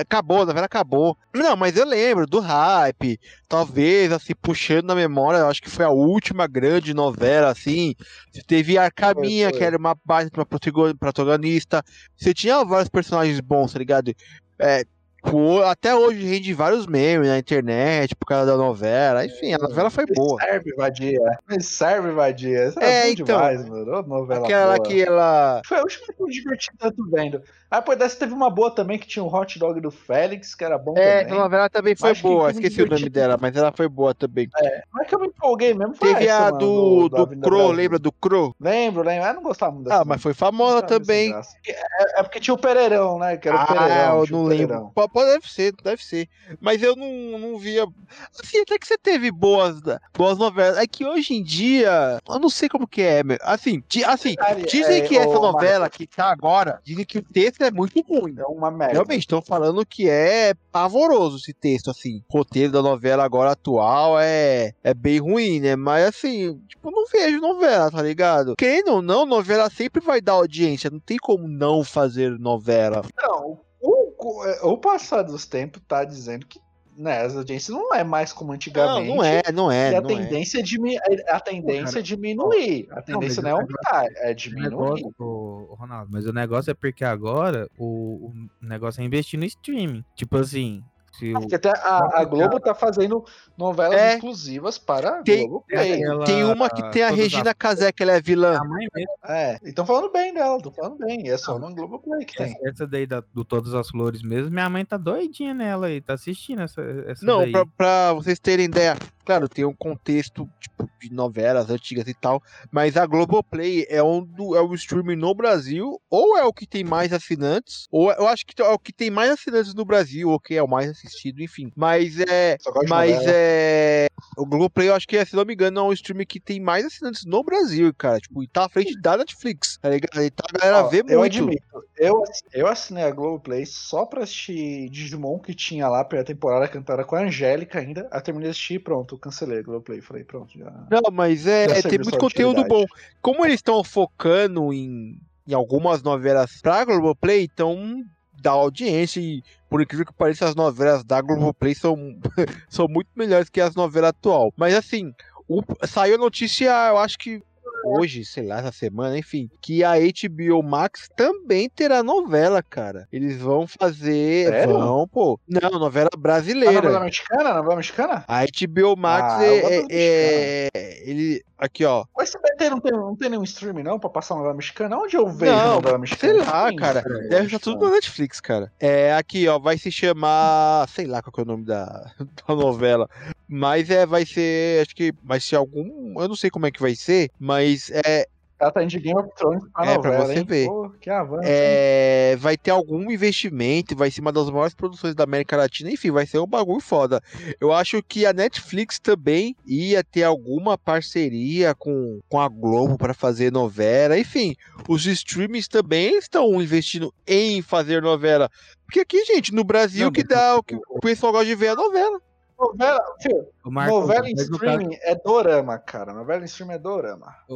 C: acabou, a novela acabou. Não, mas eu lembro do hype, talvez, assim, puxando na memória, eu acho que foi a última grande novela, assim, você teve a
A: foi.
C: que era uma uma protago- protagonista, você tinha vários personagens bons, tá ligado? É, até hoje rende vários memes na internet por causa da novela, enfim, a novela foi boa.
A: serve, vadia. Serve, vadia. Isso
C: É,
A: é,
C: então.
A: demais, mano. Ô, novela
C: Aquela
A: boa.
C: que ela...
A: Foi a última que eu me diverti tanto vendo. Aí depois dessa teve uma boa também, que tinha o hot dog do Félix, que era bom
C: É,
A: também.
C: essa novela também foi
A: que
C: boa, esqueci o nome dela, mas ela foi boa também.
A: Mas que eu me empolguei mesmo foi
C: Teve
A: essa,
C: a
A: mano,
C: do, do
A: Brasil.
C: lembra do Crow?
A: Lembro, lembro. Eu não gostava muito dessa.
C: Ah, mas foi famosa também.
A: É, é porque tinha o Pereirão, né? Que era o
C: Ah,
A: Pereirão.
C: eu
A: tinha o
C: não lembro.
A: Pereirão.
C: Pô, pô, Deve ser, deve ser. Mas eu não, não via. Assim, até que você teve boas, boas novelas. É que hoje em dia, eu não sei como que é, meu. Assim, assim dizem
A: é,
C: que essa novela que tá agora, dizem que o texto é muito ruim.
A: É uma merda.
C: Realmente, estão falando que é pavoroso esse texto, assim. O roteiro da novela agora atual é, é bem ruim, né? Mas assim, tipo, não vejo novela, tá ligado? Querendo ou não, novela sempre vai dar audiência. Não tem como não fazer novela.
A: Não, o, o, o passar dos tempos tá dizendo que né, as audiências não é mais como
C: Não,
A: antigamente.
C: não é, não é.
A: E a
C: não é.
A: tendência é, dimi- a tendência é diminuir. A tendência não,
B: mas
A: é aumentar, é
B: O
A: diminuir.
B: negócio, Ronaldo, mas o negócio é porque agora o, o negócio é investir no streaming. Tipo assim, se
A: Porque até a, a Globo tá fazendo novelas
C: É.
A: exclusivas para
C: Tem-
A: Globo Play.
B: aquela-
C: Tem uma que tem a Regina Casé, que ela é vilã.
B: a mãe mesmo,
A: É, e estão falando bem dela, estão falando bem. É só no Globo Play que tem.
B: essa, essa daí da- do Todas as Flores mesmo, minha mãe tá doidinha nela e tá assistindo essa, essa
C: Não,
B: daí.
C: pra, pra vocês terem ideia, claro, tem um contexto tipo, de novelas antigas e tal, mas a Globoplay é, um do, é o streaming no Brasil, ou é o que tem mais assinantes, ou eu acho que é o que tem mais assinantes no Brasil, ou que é o mais assistido, enfim. Mas é. Mas é. O Globoplay, eu acho que, se não me engano, é um streaming que tem mais assinantes no Brasil, cara. Tipo, e tá à frente da Netflix, tá ligado? Então a galera
A: Ó,
C: vê
A: eu
C: muito.
A: admito, eu, eu assinei a Globoplay só pra assistir Digimon que tinha lá pela temporada cantada com a Angélica ainda. Aí terminei de assistir pronto, cancelei a Globoplay. Falei, pronto, já.
C: Não, mas é, é- tem muito conteúdo bom. Como eles estão focando em, em algumas novelas pra Globoplay, então dá audiência e, por incrível que pareça, as novelas da Globoplay são, são muito melhores que as novelas atual. Mas assim, o- saiu a notícia, eu acho que hoje, sei lá, essa semana, enfim, que a HBO Max também terá novela, cara. Eles vão fazer,
A: Sério?
C: vão, pô. Não, novela
A: A
C: brasileira.
A: novela mexicana? Novela mexicana?
C: A HBO Max
A: Ah,
C: é, é- é- ele aqui ó,
A: O SBT não tem, não tem nenhum streaming não pra passar novela mexicana? Onde eu vejo
C: Não,
A: novela mexicana?
C: sei lá,
A: Tem
C: cara. Deve estar tudo na Netflix, cara. É aqui ó, vai se chamar, sei lá qual que é o nome da, da novela, mas é vai ser, acho que vai ser algum, eu não sei como é que vai ser, mas é
A: Ela tá de Game of Thrones pra
C: É, pra
A: novela,
C: você
A: hein?
C: ver.
A: Pô, que avanço. hein?
C: É, vai ter algum investimento, vai ser uma das maiores produções da América Latina, enfim, vai ser um bagulho foda. Eu acho que a Netflix também ia ter alguma parceria com, com a Globo para fazer novela, enfim, os streamings também estão investindo em fazer novela. Porque aqui, gente, no Brasil
B: Não,
C: que dá o que o pessoal gosta de ver é a novela.
A: Novela, filho,
B: O Marcos,
A: novela em
B: no caso-
A: streaming é dorama, cara. Novela em streaming é dorama.
B: O,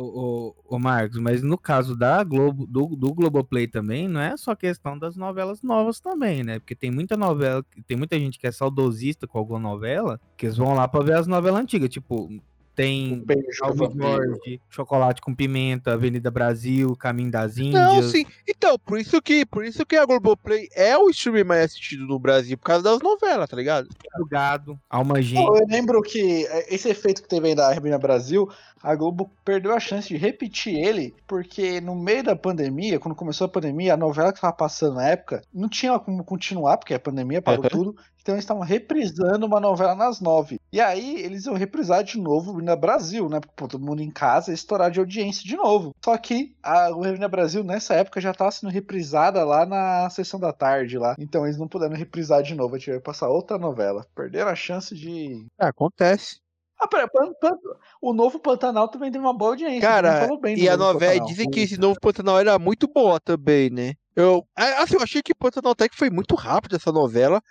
B: o, o Marcos, mas no caso da Globo, do, do Globoplay também, não é só questão das novelas novas também, né? Porque tem muita novela, tem muita gente que é saudosista com alguma novela, que eles vão lá pra ver as novelas antigas. Tipo, tem. Jorge, Chocolate com Pimenta, Avenida Brasil, Caminho das Índias.
C: Não, sim. Então, por isso que, por isso que a Globoplay é o streaming mais assistido no Brasil, por causa das novelas, tá ligado?
B: do Gado, Alma Gêmea.
A: Eu lembro que é, esse efeito que teve aí da Rebina Brasil, a Globo perdeu a chance de repetir ele, porque no meio da pandemia, quando começou a pandemia, a novela que tava passando na época não tinha como continuar, porque a pandemia parou
C: Uhum.
A: tudo. Então eles estavam reprisando uma novela nas nove. E aí eles iam reprisar de novo o Rebina Brasil, né? Porque pô, todo mundo em casa ia estourar de audiência de novo. Só que a o Rebina Brasil, nessa época, já tava sendo reprisada lá na sessão da tarde lá. Então eles não puderam reprisar de novo, tiveram que passar outra novela. Perderam a chance de
C: É, acontece.
A: ah, pera, Pan- Pan- o novo Pantanal também teve uma boa audiência.
C: Cara,
A: falou bem do
C: e a
A: novo
C: novela,
A: Pantanal.
C: dizem que esse novo Pantanal era muito boa também, né? Eu, assim, eu achei que Pantanal que foi muito rápido essa novela,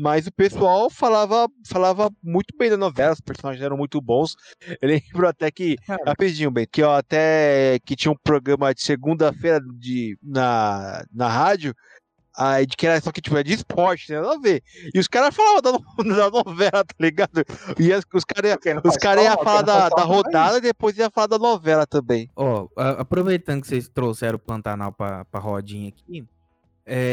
C: mas o pessoal falava, falava muito bem da novela, os personagens eram muito bons. Eu lembro até que,
B: Cara.
C: rapidinho, bem, que eu até que tinha um programa de segunda-feira de na, na rádio, aí de que era só que tipo, é de esporte, né? Nada a ver. E os caras falavam da, no- da novela, tá ligado? E as- os caras os cara iam falar da, da
A: faz
C: rodada e depois ia falar da novela também.
B: Ó, a- aproveitando que vocês trouxeram o Pantanal pra, pra rodinha aqui,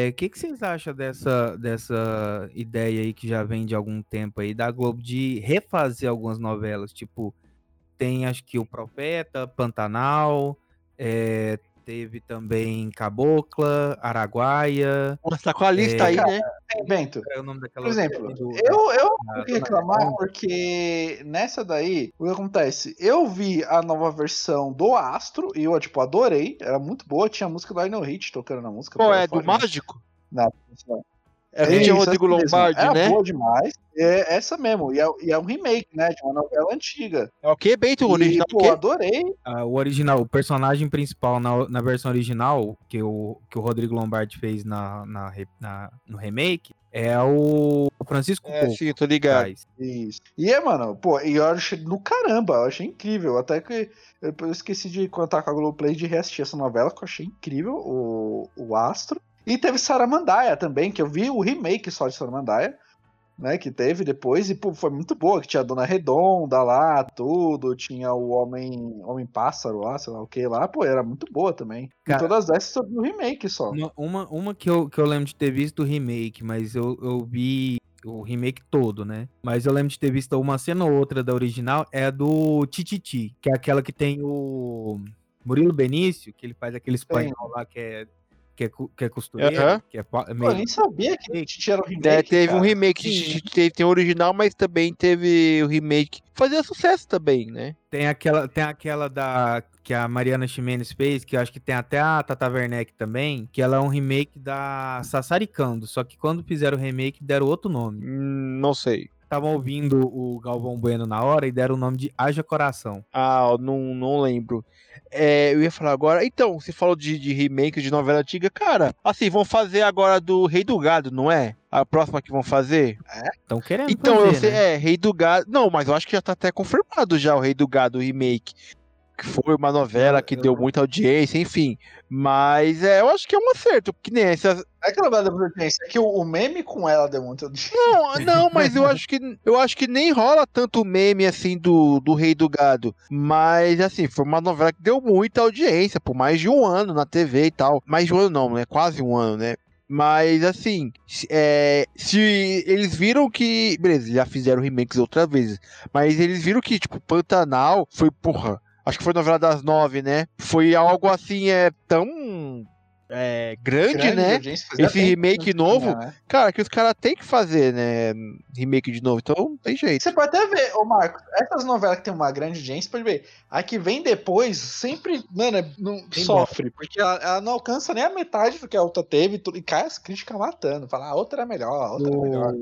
B: o que, que vocês acham dessa, dessa ideia aí que já vem de algum tempo aí da Globo de refazer algumas novelas? Tipo, tem acho que o Profeta, Pantanal, é, teve também Cabocla, Araguaia.
C: Nossa, tá com a lista
B: É,
C: aí,
A: cara,
C: né?
A: Tem, Bento.
B: É o nome daquela
A: Por exemplo,
B: do-
A: eu, eu
B: da-
A: que
B: da-
A: reclamar porque nessa daí, o que acontece? Eu vi a nova versão do Astro e eu, tipo, adorei. Era muito boa, tinha a música do Lionel Hit tocando na música.
C: Qual
A: pô,
C: é? Do
A: foda demais.
C: Mágico?
A: Não,
C: É que tinha Rodrigo
A: mesmo.
C: Lombardi,
A: Era
C: né?
A: boa demais. É essa mesmo. E é, e é um remake, né? De uma novela antiga.
C: É o que, Bento? O
A: E,
C: original
A: pô,
C: o quê?
A: adorei.
B: Ah, o original, o personagem principal na, na versão original, que o, que o Rodrigo Lombardi fez na, na, na- no remake, é o Francisco
C: É,
B: Coco.
C: sim, tô ligado.
A: Isso. E é, mano, pô, e eu achei no caramba, eu achei incrível. Até que eu eu esqueci de contar com a Globoplay de reassistir essa novela, que eu achei incrível, o, o Astro. E teve Saramandaia também, que eu vi o remake só de Saramandaia, né? Que teve depois, e pô, foi muito boa, que tinha a Dona Redonda lá, tudo, tinha o Homem Homem Pássaro lá, sei lá o que lá, pô, era muito boa também.
B: Cara-
A: e todas essas eu vi o remake só.
B: Uma, uma, uma que, eu, que eu lembro de ter visto o remake, mas eu, eu vi o remake todo, né? Mas eu lembro de ter visto uma cena ou outra da original, é a do Tititi, que é aquela que tem o Murilo Benício, que ele faz aquele espanhol lá que é, que é, que é costureiro,
C: Aham.
B: que é
A: Pô, eu
B: meio...
A: nem sabia que Titi era o remake.
C: É, teve um
A: cara.
C: remake,
B: Sim.
C: teve, tem o original, mas também teve o remake. Fazia sucesso também, né?
B: Tem aquela, tem aquela da que a Mariana Ximenes fez, que eu acho que tem até a Tata Werneck também, que ela é um remake da Sassaricando, só que quando fizeram o remake deram outro nome.
C: Hum, não sei.
B: Estavam ouvindo o Galvão Bueno na hora e deram o nome de Haja Coração.
C: Ah, eu não, não lembro. É, eu ia falar agora. Então, você falou de, de remake de novela antiga. Cara, assim, vão fazer agora do Rei do Gado, não é? A próxima que vão fazer?
B: Estão querendo
C: Então, eu
B: fazer,
C: sei,
B: né?
C: é, Rei do Gado. Não, mas eu acho que já tá até confirmado já o Rei do Gado, o remake. Que foi uma novela que
B: eu-
C: deu muita audiência, enfim. Mas é, eu acho que é um acerto, porque nem essa.
A: É que ela vai dar muita audiência, é que o, meme com ela deu muito audiência.
C: Não, não, mas eu acho que eu acho que nem rola tanto meme assim do, do Rei do Gado. Mas assim, foi uma novela que deu muita audiência, por mais de um ano na TV e tal. Mais de um ano não, né? Quase um ano, né? Mas assim, é, se eles viram que. Beleza, já fizeram remakes outras vezes. Mas eles viram que, tipo, Pantanal foi, porra. Acho que foi novela das nove, né? Foi algo assim, é tão. É, grande,
A: Grande
C: né? Esse remake novo,
A: né?
C: Cara, que os caras têm que fazer, né? Remake de novo, então tem jeito.
A: Você pode até ver, ô Marcos, essas novelas que tem uma grande audiência, pode ver, a que vem depois sempre, mano, é- não
B: Tem
A: sofre, porque ela, ela não alcança nem a metade do que a outra teve e e cai as críticas matando, fala, a outra é melhor, a outra é melhor.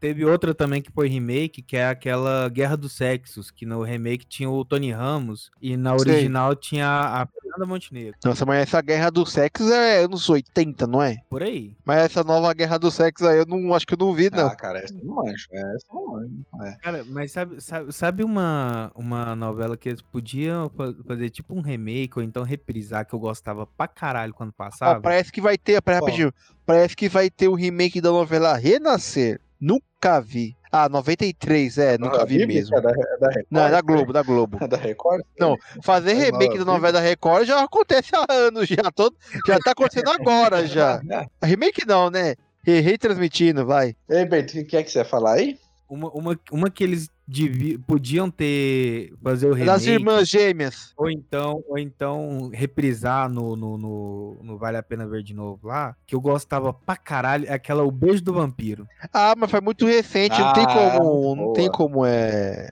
B: Teve outra também que foi remake, que é aquela Guerra dos Sexos, que no remake tinha o Tony Ramos e na
C: Sei.
B: original tinha a Fernanda Montenegro.
C: Nossa, mas essa guerra do sexo é anos 80, não é?
B: Por aí.
C: Mas essa nova guerra do sexo aí eu não acho que eu não vi, não.
A: Ah, cara, essa eu não manjo, é, essa eu não manjo. É.
B: Cara, mas sabe, sabe, sabe uma, uma novela que eles podiam fa- fazer tipo um remake ou então reprisar que eu gostava pra caralho quando passava?
C: parece que vai ter, pera, rapidinho, parece que vai ter o remake da novela Renascer. Nunca vi. Ah, 93, é, nunca
A: A
C: vi
A: Bíblia,
C: mesmo.
A: É da, é da Record,
C: Não, é da? Globo, da Globo.
A: É da Record?
C: Não, fazer
A: Faz
C: remake da novela da Record já acontece há anos, já, todo, já tá acontecendo agora já. Remake não, né? Re- Retransmitindo, vai.
A: Ei, Bento, o que que é que você ia falar aí?
B: Uma, uma, uma que eles podiam ter fazer o remake.
C: Das irmãs gêmeas.
B: Ou então, ou então reprisar no, no, no, no Vale a Pena Ver de novo lá, que eu gostava pra caralho, é aquela O Beijo do Vampiro.
C: Ah, mas foi muito recente, não tem
A: Ah,
C: como, não
A: boa.
C: tem como é...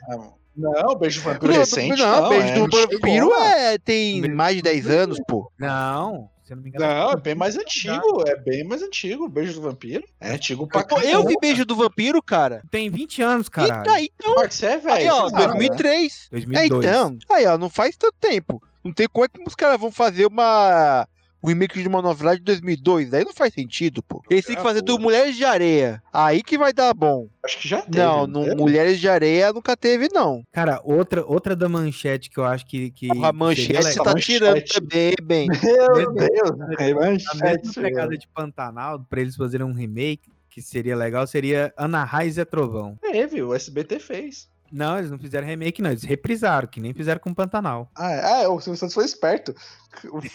A: Não, Beijo do Vampiro
C: Não,
A: recente,
C: não,
A: não.
C: Beijo
A: é
C: do Vampiro é, tem mais de
B: do
C: 10
B: Vampiro.
C: anos, pô.
B: Não, se eu não me engano.
A: Não, é bem mais antigo, é bem mais antigo, Beijo do Vampiro. É antigo pra
C: Pô, eu
A: caramba.
C: vi Beijo do Vampiro, cara.
B: Tem 20 anos,
C: E
B: caralho.
C: daí, então,
A: você é velho.
C: aí, ó,
A: né?
C: 2003.
B: 2002.
C: É, então. Aí, ó, não faz tanto tempo. Não tem como é que os caras vão fazer uma. Um remake de uma novela de 2002. Aí não faz sentido, pô. Eles têm que
A: Ah,
C: fazer do Mulheres de Areia. Aí que vai dar bom.
A: Acho que já teve.
C: não, no
A: teve?
C: Mulheres de Areia nunca teve, não.
B: Cara, outra, outra da manchete que eu acho que. que
C: a manchete você tá
A: Manchete.
C: tirando também, bem.
A: Meu Deus, é
B: A
A: manchete,
B: mesma
A: senhor.
B: pegada de Pantanal, pra eles fazerem um remake, que seria legal, seria Ana Raiz é Trovão.
A: Teve, o SBT fez.
B: Não, eles não fizeram remake, não. Eles reprisaram, que nem fizeram com Pantanal.
A: Ah, é, ah, o Silvio Santos foi esperto.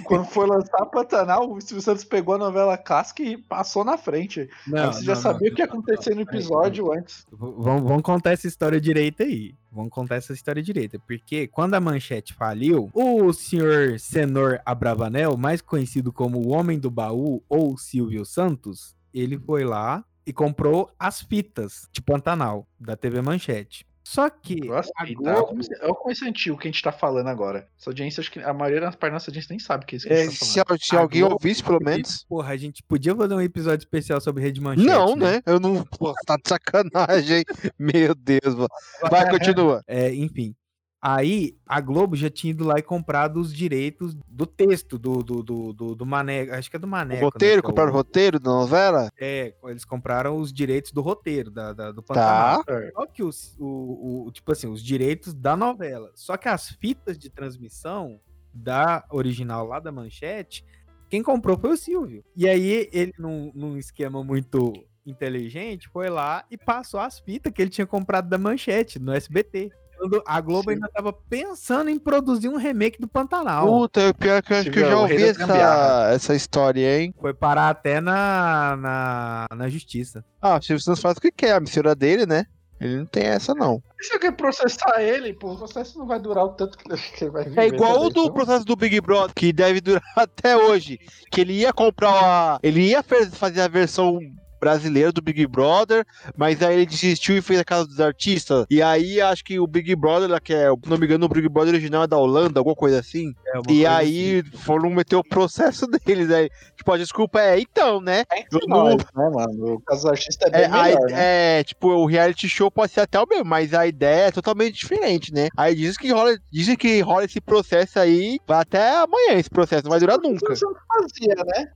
A: Quando foi lançar Pantanal, o Silvio Santos pegou a novela Casca e passou na frente. Aí você já sabia o que ia acontecer no episódio antes.
B: Vamos, vamos contar essa história direita aí. Vamos contar essa história direita. Porque quando a manchete faliu, o senhor Senor Abravanel, mais conhecido como o Homem do Baú ou Silvio Santos, ele foi lá e comprou as fitas de Pantanal da TV Manchete. Só que
A: Nossa,
B: a
A: tá,
B: Globo-
A: esse- olha como esse antigo que a gente tá falando agora. Essa audiência, acho que a maioria das partes da nossa audiência nem sabe o que é isso que a
C: É,
A: tá
C: se
A: falando.
C: se alguém
B: Globo
C: ouvisse, pelo menos.
B: Porra, a gente podia fazer um episódio especial sobre Rede Manchete.
C: Não, né? Eu não. Pô, tá de sacanagem? Meu Deus, mano. Vai, continua.
B: É, enfim. Aí a Globo já tinha ido lá e comprado os direitos do texto do, do, do, do, do Maneco. Acho que é do
C: O
B: Maneco.
C: roteiro,
B: né, o-
C: compraram o roteiro da novela?
B: É, eles compraram os direitos do roteiro, da, da- do Pantanal.
C: Tá.
B: Só que os, o, o- tipo assim, os direitos da novela. Só que as fitas de transmissão da original lá da Manchete, quem comprou foi o Silvio. E aí ele, num, num esquema muito inteligente, foi lá e passou as fitas que ele tinha comprado da Manchete no SBT. Quando a Globo
A: Sim.
B: ainda tava pensando em produzir um remake do Pantanal.
C: Puta, o pior é que eu acho que eu já ouvi essa, essa história, hein?
B: Foi parar até na, na, na justiça.
C: Ah, o Silvio Santos faz o que quer, a mistura dele, né? Ele não tem essa, não.
A: E se eu quer processar ele, pô, o processo não vai durar o tanto que ele- vai viver.
C: É igual o do
A: então.
C: processo do Big Brother, que deve durar até hoje. Que ele ia comprar a. Ele ia fazer a versão brasileira do Big Brother, mas aí ele desistiu e fez a Casa dos Artistas. E aí acho que o Big Brother, que é, se não me engano, o Big Brother original é da Holanda, alguma coisa assim.
B: É uma
C: E
B: coisa
C: aí
B: assim.
C: foram meter o processo deles. Aí, tipo, a desculpa é, então, né?
A: É entre nós, né, mano? O caso do artista é bem
C: É, a
A: melhor,
C: ide-
A: né?
C: é, tipo, o reality show pode ser até o mesmo, mas a ideia é totalmente diferente, né? Aí dizem que rola, dizem que rola esse processo aí, vai até amanhã esse processo, não vai durar nunca.
A: Fazia, né?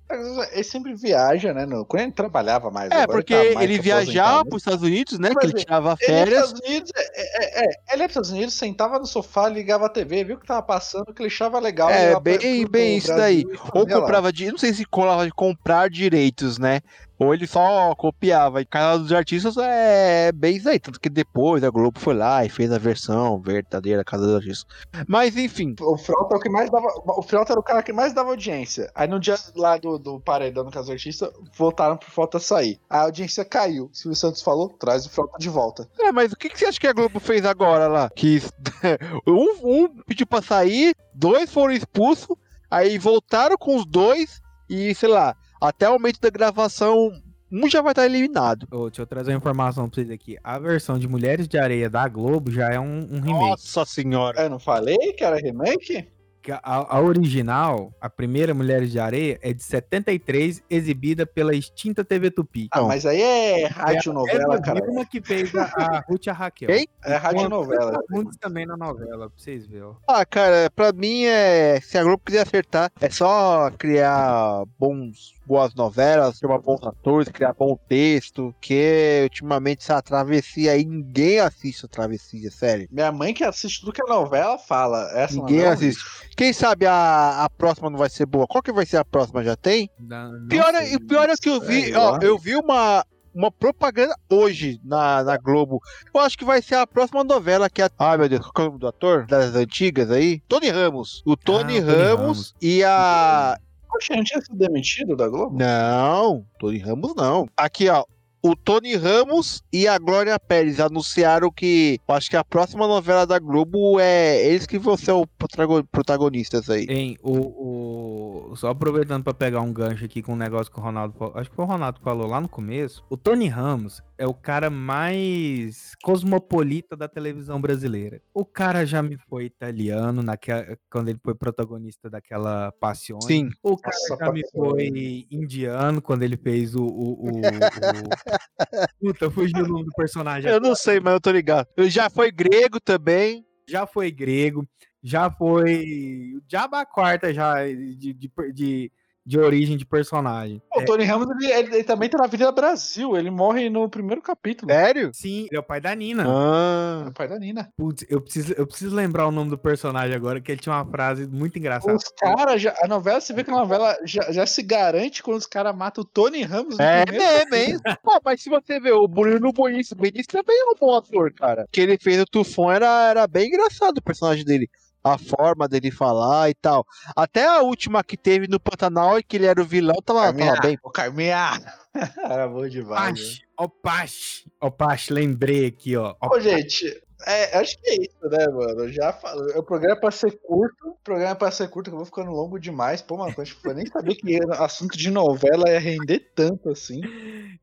A: Ele sempre viaja, né? No... Quando ele trabalhava mais.
C: É,
A: agora
C: porque
A: tá mais
C: ele viajava
A: aposentado.
C: pros Estados Unidos, né?
A: Mas
C: Que ele
A: é,
C: tirava
A: Ele ia
C: férias.
A: Unidos, é, é, é, ele pros Estados Unidos, sentava no sofá, ligava a TV, viu o que tava passando, que ele achava legal.
C: É, bem-
A: pra-
C: bem
A: pro
C: isso
A: Brasil
C: daí. Ou comprava de. Não sei se colava de comprar direitos, né? Ou ele só copiava. E Canal dos Artistas é bem isso aí. Tanto que depois a Globo foi lá e fez a versão verdadeira Casa dos Artistas. Mas enfim.
A: O Frota é o que mais dava. O Frota era o cara que mais dava audiência. Aí no dia lá do, do paredão no caso do artista, voltaram pro Frota sair. A audiência caiu. Silvio Santos falou: traz o Frota de volta.
C: É, mas o que, que você acha que a Globo fez agora lá? Que um, um pediu pra sair, dois foram expulsos, aí voltaram com os dois e, sei lá, até o momento da gravação, um já vai estar eliminado.
B: Ô, deixa eu trazer uma informação pra vocês aqui. A versão de Mulheres de Areia da Globo já é um, um remake.
C: Nossa senhora.
A: Eu não falei que era remake?
B: A, a original, a primeira Mulheres de Areia, é de 73, exibida pela extinta TV Tupi.
A: Ah,
C: Não.
A: mas aí é rádio novela,
B: é
A: cara.
B: a Vilma que fez a, a Ruth e a Raquel.
C: Quem?
A: É rádio novela.
B: Muitos também na novela, pra vocês verem.
C: Ah, cara, pra mim é. Se a Globo quiser acertar, é só criar bons, boas novelas, chamar bons atores, criar bom texto. Que ultimamente essa travessia aí, ninguém assiste a travessia, sério.
A: Minha mãe que assiste tudo que é novela fala. Essa
C: Ninguém
A: novela,
C: assiste. Quem sabe a, a próxima não vai ser boa? Qual que vai ser a próxima? Já tem?
B: Não
C: Pior é,
B: sei.
C: o pior é que eu vi,
A: sei
C: ó, eu vi uma, uma propaganda hoje na, na Globo. Eu acho que vai ser a próxima novela que é. Ah, meu Deus, qual é o nome do ator? Das antigas aí? Tony Ramos. O Tony,
B: Ah, o Tony
C: Ramos,
B: Ramos.
C: e a.
A: Poxa, não tinha sido demitido da Globo?
C: Não, Tony Ramos não. Aqui, ó. O Tony Ramos e a Glória Pérez anunciaram que acho que a próxima novela da Globo é eles que vão ser os protago- protagonistas aí.
B: Hein, o, o- Só aproveitando pra pegar um gancho aqui com um negócio que o Ronaldo. fa- Acho que foi o Ronaldo falou lá no começo. O Tony Ramos é o cara mais cosmopolita da televisão brasileira. O cara já me foi italiano naquela, quando ele foi protagonista daquela Passione.
C: Sim.
B: O cara
A: Nossa,
B: já me foi indiano quando ele fez o. o, o- o- Puta, fugiu o nome do personagem.
C: Eu não sei, mas eu tô ligado. Eu já foi grego também.
B: já foi grego, já foi o Diabo a quarta já de, de, de, de origem de personagem.
A: O Tony Ramos, ele, ele- ele também tá na Avenida Brasil. Ele morre no primeiro capítulo.
C: Sério?
B: Sim, ele é o pai da Nina.
A: É
C: Ah.
A: o pai da Nina.
B: Putz, eu preciso, eu preciso lembrar o nome do personagem agora, que ele tinha uma frase muito engraçada.
A: Os caras já. A novela, você vê que a novela já, já se garante quando os caras matam o Tony Ramos no
C: É mesmo, hein? Pô, mas se você ver, o Bruno Bonício Benício também é um bom ator, cara. Que ele fez o Tufão era, era bem engraçado o personagem dele. A forma dele falar e tal. Até a última que teve no Pantanal, que ele era o vilão, tava,
A: Carminha,
C: tava bem.
A: O Carminha. Era bom demais. né?
B: Pache, ó Pache, ó Pache, lembrei aqui, ó.
A: Ô, gente, é, acho que é isso, né, mano? Eu já falei. O programa é pra ser curto. O programa é pra ser curto, que eu vou ficando longo demais. Pô, mano, acho que eu nem sabia que assunto de novela ia render tanto assim.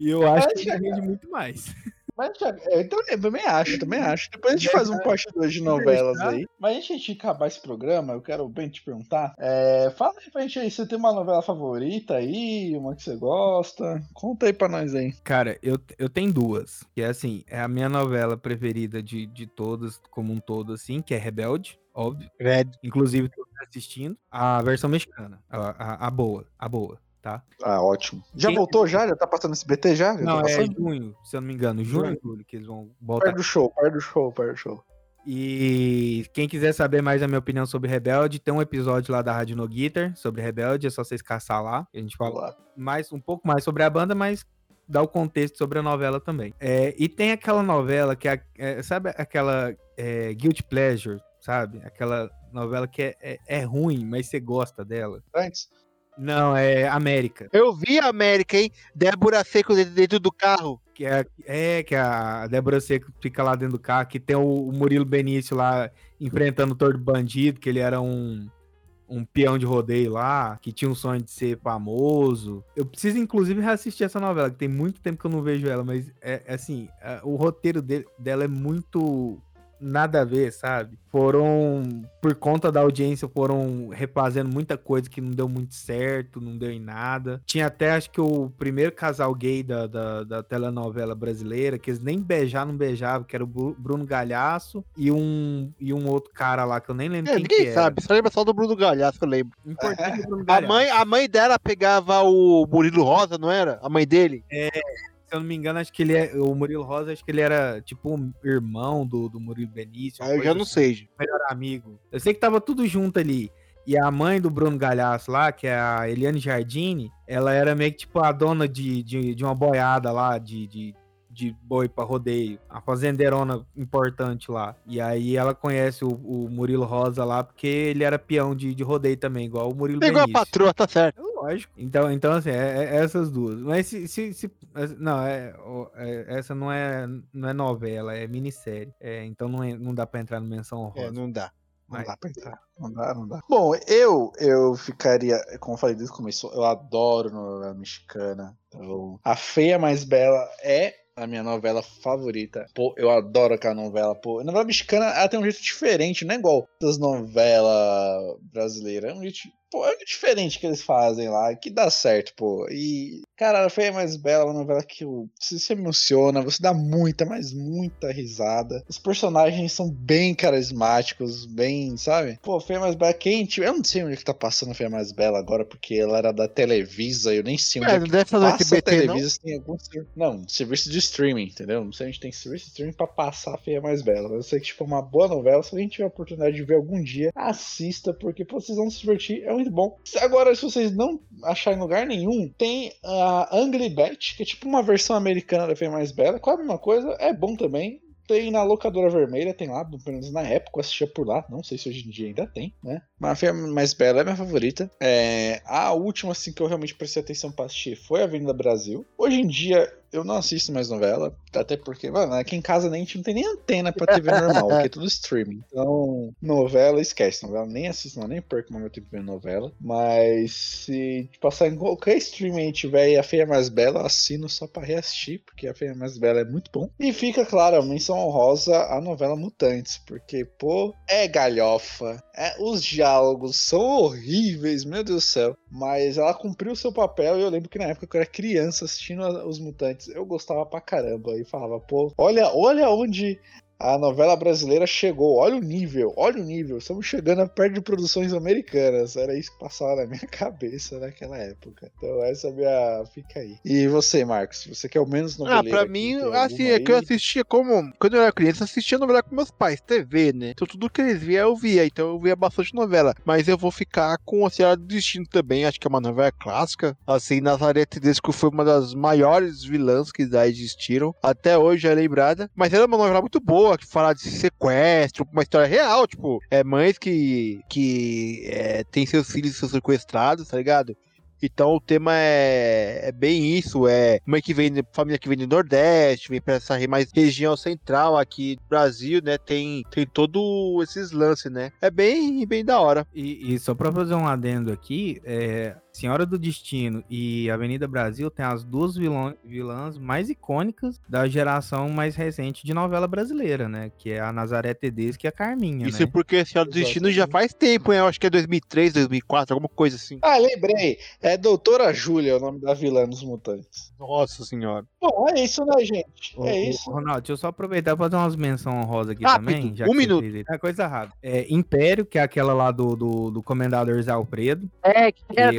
B: E eu acho
A: Mas,
B: que já rende muito mais.
A: Mas é, então, eu também acho, também acho. Depois a gente faz um parte 2 de novelas aí. Mas antes de a gente acabar esse programa, eu quero bem te perguntar. é, fala aí pra gente aí, você tem uma novela favorita aí, uma que você gosta? Conta aí pra nós aí.
B: Cara, eu, eu tenho duas. Que é assim, é a minha novela preferida de, de todas, como um todo, assim, que é Rebelde, óbvio.
C: Red.
B: Inclusive, tô assistindo a versão mexicana. A, a, a boa, a boa, tá?
A: Ah, ótimo. Já
B: Quem-
A: voltou já? Já tá passando esse BT já? Já
B: Não,
A: tá
B: é junho, se eu não me engano. Junho e julho que eles vão voltar.
A: Par do show, par do show, par do show.
B: E quem quiser saber mais a minha opinião sobre Rebelde, tem um episódio lá da Rádio No Guitar sobre Rebelde, é só vocês caçar lá. A gente fala
A: Lá.
B: mais, um pouco mais sobre a banda, mas dá o contexto sobre a novela também. É, e tem aquela novela que é, é, sabe aquela é, Guilty Pleasure, sabe? Aquela novela que é, é, é ruim, mas você gosta dela.
A: Antes.
B: Não, é América.
C: Eu vi a América, hein? Débora Seco dentro, do carro.
B: Que é, é, que a Débora Seco fica lá dentro do carro, que tem o, Murilo Benício lá enfrentando o Tordo Bandido, que ele era um, um peão de rodeio lá, que tinha um sonho de ser famoso. Eu preciso, inclusive, reassistir essa novela, que tem muito tempo que eu não vejo ela, mas é, é assim, é, o roteiro de- dela é muito nada a ver, sabe? Foram, por conta da audiência, foram refazendo muita coisa que não deu muito certo, não deu em nada. Tinha até, acho que o primeiro casal gay da, da, da telenovela brasileira, que eles nem beijar, não beijavam, que era o Bru- Bruno Galhaço e um, e um outro cara lá, que eu nem lembro
C: É,
B: quem
C: ninguém
B: que
C: sabe, só lembra só do Bruno Galhaço, eu lembro.
B: Importante é Bruno
C: A
B: Galhaço.
C: mãe, a mãe dela pegava o Murilo Rosa, não era? A mãe dele?
B: Se eu não me engano, acho que ele é. O Murilo Rosa, acho que ele era tipo um irmão do, do Murilo Benício.
C: Ah, eu já não
B: assim.
C: sei.
B: melhor amigo. Eu sei que tava tudo junto ali. E a mãe do Bruno Galhaço lá, que é a Eliane Jardine, ela era meio que tipo a dona de, de, de uma boiada lá, de, de, de boi pra rodeio. A fazendeirona importante lá. E aí ela conhece o, o Murilo Rosa lá, porque ele era peão de, de rodeio também, igual o Murilo
C: Pegou a
B: Benício.
C: patroa, tá certo.
B: É Lógico. Então, então assim, é, é essas duas. Mas se. se, se- não, é, é- essa não é, não é novela, é minissérie. É, então não, é- não dá pra entrar no menção honrosa.
C: É, não dá.
A: Não
B: Mas-
A: dá pra entrar. Não dá, não dá. Bom, eu eu ficaria, como eu falei desde o começo, eu adoro novela mexicana. Eu- a Feia Mais Bela é a minha novela favorita. Pô, eu adoro aquela novela. Pô, a novela mexicana ela tem um jeito diferente, não é igual das novelas brasileiras. É um jeito, pô, é um jeito diferente que eles fazem lá, que dá certo, pô. E, cara, a Feia Mais Bela é uma novela que você se emociona, você dá muita, mas muita risada. Os personagens são bem carismáticos, bem, sabe? Pô, Feia Mais Bela, quem tinha- Eu não sei onde é que tá passando a Feia Mais Bela agora, porque ela era da Televisa, eu nem sei onde
C: É,
A: é,
C: não
A: que
C: deve
A: passa a
C: SBT, não?
A: Televisa, se tem algum Não, serviço de streaming, entendeu? Não sei onde tem serviço de streaming pra passar a Feia Mais Bela. Mas eu sei que, tipo, é uma boa novela. Se alguém tiver a oportunidade de ver algum dia, assista, porque, pô, vocês vão se divertir. É muito bom. Agora, se vocês não acharem em lugar nenhum, tem a Angry Bet, que é tipo uma versão americana da Fêmea Mais Bela, quase a mesma coisa, é bom também. Tem na locadora vermelha, tem lá, pelo menos na época, eu assistia por lá. Não sei se hoje em dia ainda tem, né? Mas a Fêmea Mais Bela é minha favorita. É, a última, assim, que eu realmente prestei atenção pra assistir foi a Avenida Brasil. Hoje em dia, eu não assisto mais novela, até porque, mano, aqui em casa nem, a gente não tem nem antena pra TV normal, porque é tudo streaming. Então, novela, esquece. Novela nem assisto, não, nem perco meu tempo vendo novela. Mas se passar em qualquer streaming e tiver aí a Feia Mais Bela, eu assino só pra reassistir, porque a Feia Mais Bela é muito bom. E fica, claro, a menção honrosa a novela Mutantes, porque, pô, é galhofa. É, os diálogos são horríveis, meu Deus do céu. Mas ela cumpriu o seu papel e eu lembro que na época que eu era criança assistindo a- os Mutantes, eu gostava pra caramba. E falava, pô, olha, olha onde a novela brasileira chegou. Olha o nível, olha o nível. Estamos chegando perto de produções americanas. Era isso que passava na minha cabeça naquela época. Então essa é a minha. Fica aí. E você, Marcos? Você que é o menos
C: Ah,
A: noveleiro
C: pra
A: aqui,
C: mim, assim, é que eu assistia como. Quando eu era criança, eu assistia novela com meus pais, TV, né? Então tudo que eles via, eu via. Então eu via bastante novela. Mas eu vou ficar com A Senhora do Destino também. Acho que é uma novela clássica. Assim, Nazaré Tedesco foi uma das maiores vilãs que já existiram. Até hoje é lembrada. Mas era uma novela muito boa, que fala de sequestro, uma história real. Tipo, é mães que, que é, tem seus filhos sequestrados, tá ligado? Então o tema é, é bem isso, é mãe que vem, família que vem do Nordeste, vem pra essa mais região central aqui do Brasil, né? Tem, tem todo esses lances, né? É bem, bem da hora.
B: E, e só pra fazer um adendo aqui, é, Senhora do Destino e Avenida Brasil tem as duas vilã- vilãs mais icônicas da geração mais recente de novela brasileira, né? Que é a Nazaré Tedesco e a Carminha,
C: Isso
B: né?
C: porque a Senhora do Destino já faz tempo, né? Eu acho que é 2003, 2004, alguma coisa assim.
A: Ah, lembrei. É Doutora Júlia, o nome da vilã dos Mutantes.
C: Nossa senhora.
A: Bom, é isso, né, gente?
B: Ô,
A: É
B: ô,
A: isso.
B: Ronaldo, deixa eu só aproveitar e fazer umas menções honrosas aqui
C: Rápido,
B: também. Já
C: um minuto.
B: fez. É coisa errada. É, Império, que é aquela lá do, do, do Comendador Zé Alfredo.
C: É, que
B: que eu-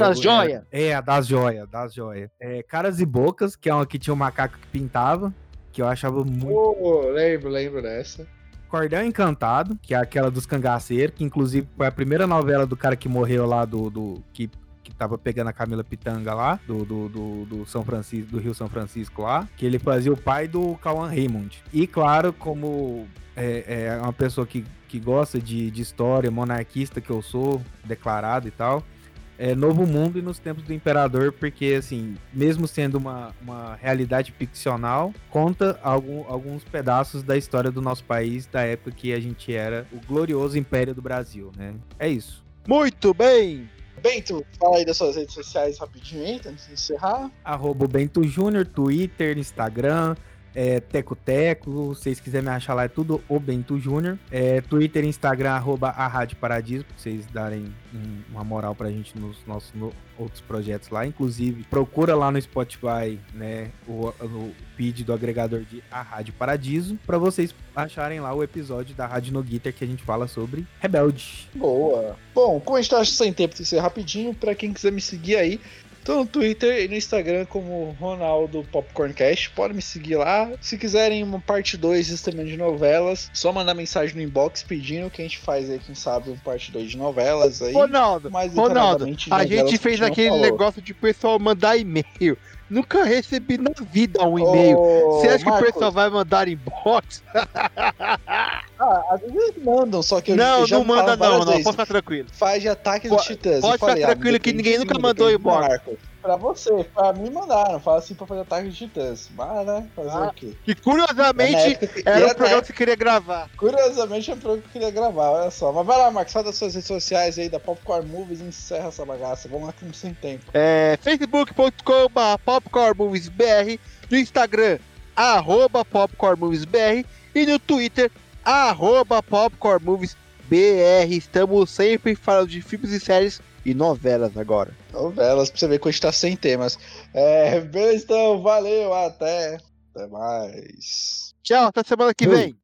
B: É, é, a das joias, das joias. É, Caras e Bocas, que é uma que tinha um macaco que pintava, que eu achava muito.
A: Pô, lembro, lembro dessa.
B: Cordão Encantado, que é aquela dos cangaceiros, que inclusive foi a primeira novela do cara que morreu lá do. do que, que tava pegando a Camila Pitanga lá, do, do, do, do São Francisco, do Rio São Francisco lá, que ele fazia o pai do Cauã Raymond. E claro, como é, é uma pessoa que, que gosta de, de história, monarquista que eu sou, declarado e tal. É Novo Mundo e nos tempos do Imperador, porque, assim, mesmo sendo uma, uma realidade ficcional, conta algum- alguns pedaços da história do nosso país, da época que a gente era o glorioso Império do Brasil, né? É isso.
C: Muito bem.
A: Bento, fala aí das suas redes sociais rapidinho antes de encerrar.
B: Arroba Bento Júnior, Twitter, Instagram, é, Teco Teco, se vocês quiserem me achar lá, é tudo o Bento Júnior. É, Twitter Instagram, arroba a Rádio Paradiso, pra vocês darem um- uma moral pra gente nos nossos no- outros projetos lá. Inclusive, procura lá no Spotify, né, o, o feed do agregador de A Rádio Paradiso, pra vocês acharem lá o episódio da Rádio No Guitar que a gente fala sobre Rebelde.
A: Boa. Bom, como a gente tá sem tempo de ser rapidinho, pra quem quiser me seguir aí, tô no Twitter e no Instagram como Ronaldo Popcorncast. Pode me seguir lá. Se quiserem uma parte 2 também de novelas, só mandar mensagem no inbox pedindo que a gente faz aí, quem sabe, um parte 2 de novelas aí.
C: Ronaldo, Ronaldo, a gente fez aquele
A: falou.
C: negócio de pessoal mandar e-mail. Nunca recebi na vida um e-mail.
A: Ô,
C: Você acha que
A: Marcos,
C: o pessoal vai mandar inbox?
A: Ah, às vezes eles mandam, só que eu
C: não,
A: já
C: não manda não, não, pode ficar tranquilo.
A: Faz de ataque dos titãs.
C: pode
A: Eu falei,
C: ficar
A: ah,
C: tranquilo que
A: depende
C: ninguém nunca mandou inbox.
A: Marcos. Pra você, pra mim mandaram. Fala assim pra fazer ataque de titãs. Mas, né? Fazer
C: Ah,
A: o quê?
C: E
A: Na
C: curiosamente,
A: época que-
C: era o programa que você queria gravar.
A: Curiosamente é o programa que eu queria gravar, olha só. Mas vai lá, Marcos, fala das suas redes sociais aí da Popcorn Movies e encerra essa bagaça. Vamos lá que estamos sem tempo.
C: É, facebook.com.br popcornmoviesbr, no Instagram, arroba popcornmoviesbr e no Twitter, arroba popcornmoviesbr. Estamos sempre falando de filmes e séries e novelas agora.
A: Novelas, pra você ver que a gente tá sem temas. É, beleza, então, valeu, até. Até mais.
C: Tchau, até semana que
B: Oi.
C: vem.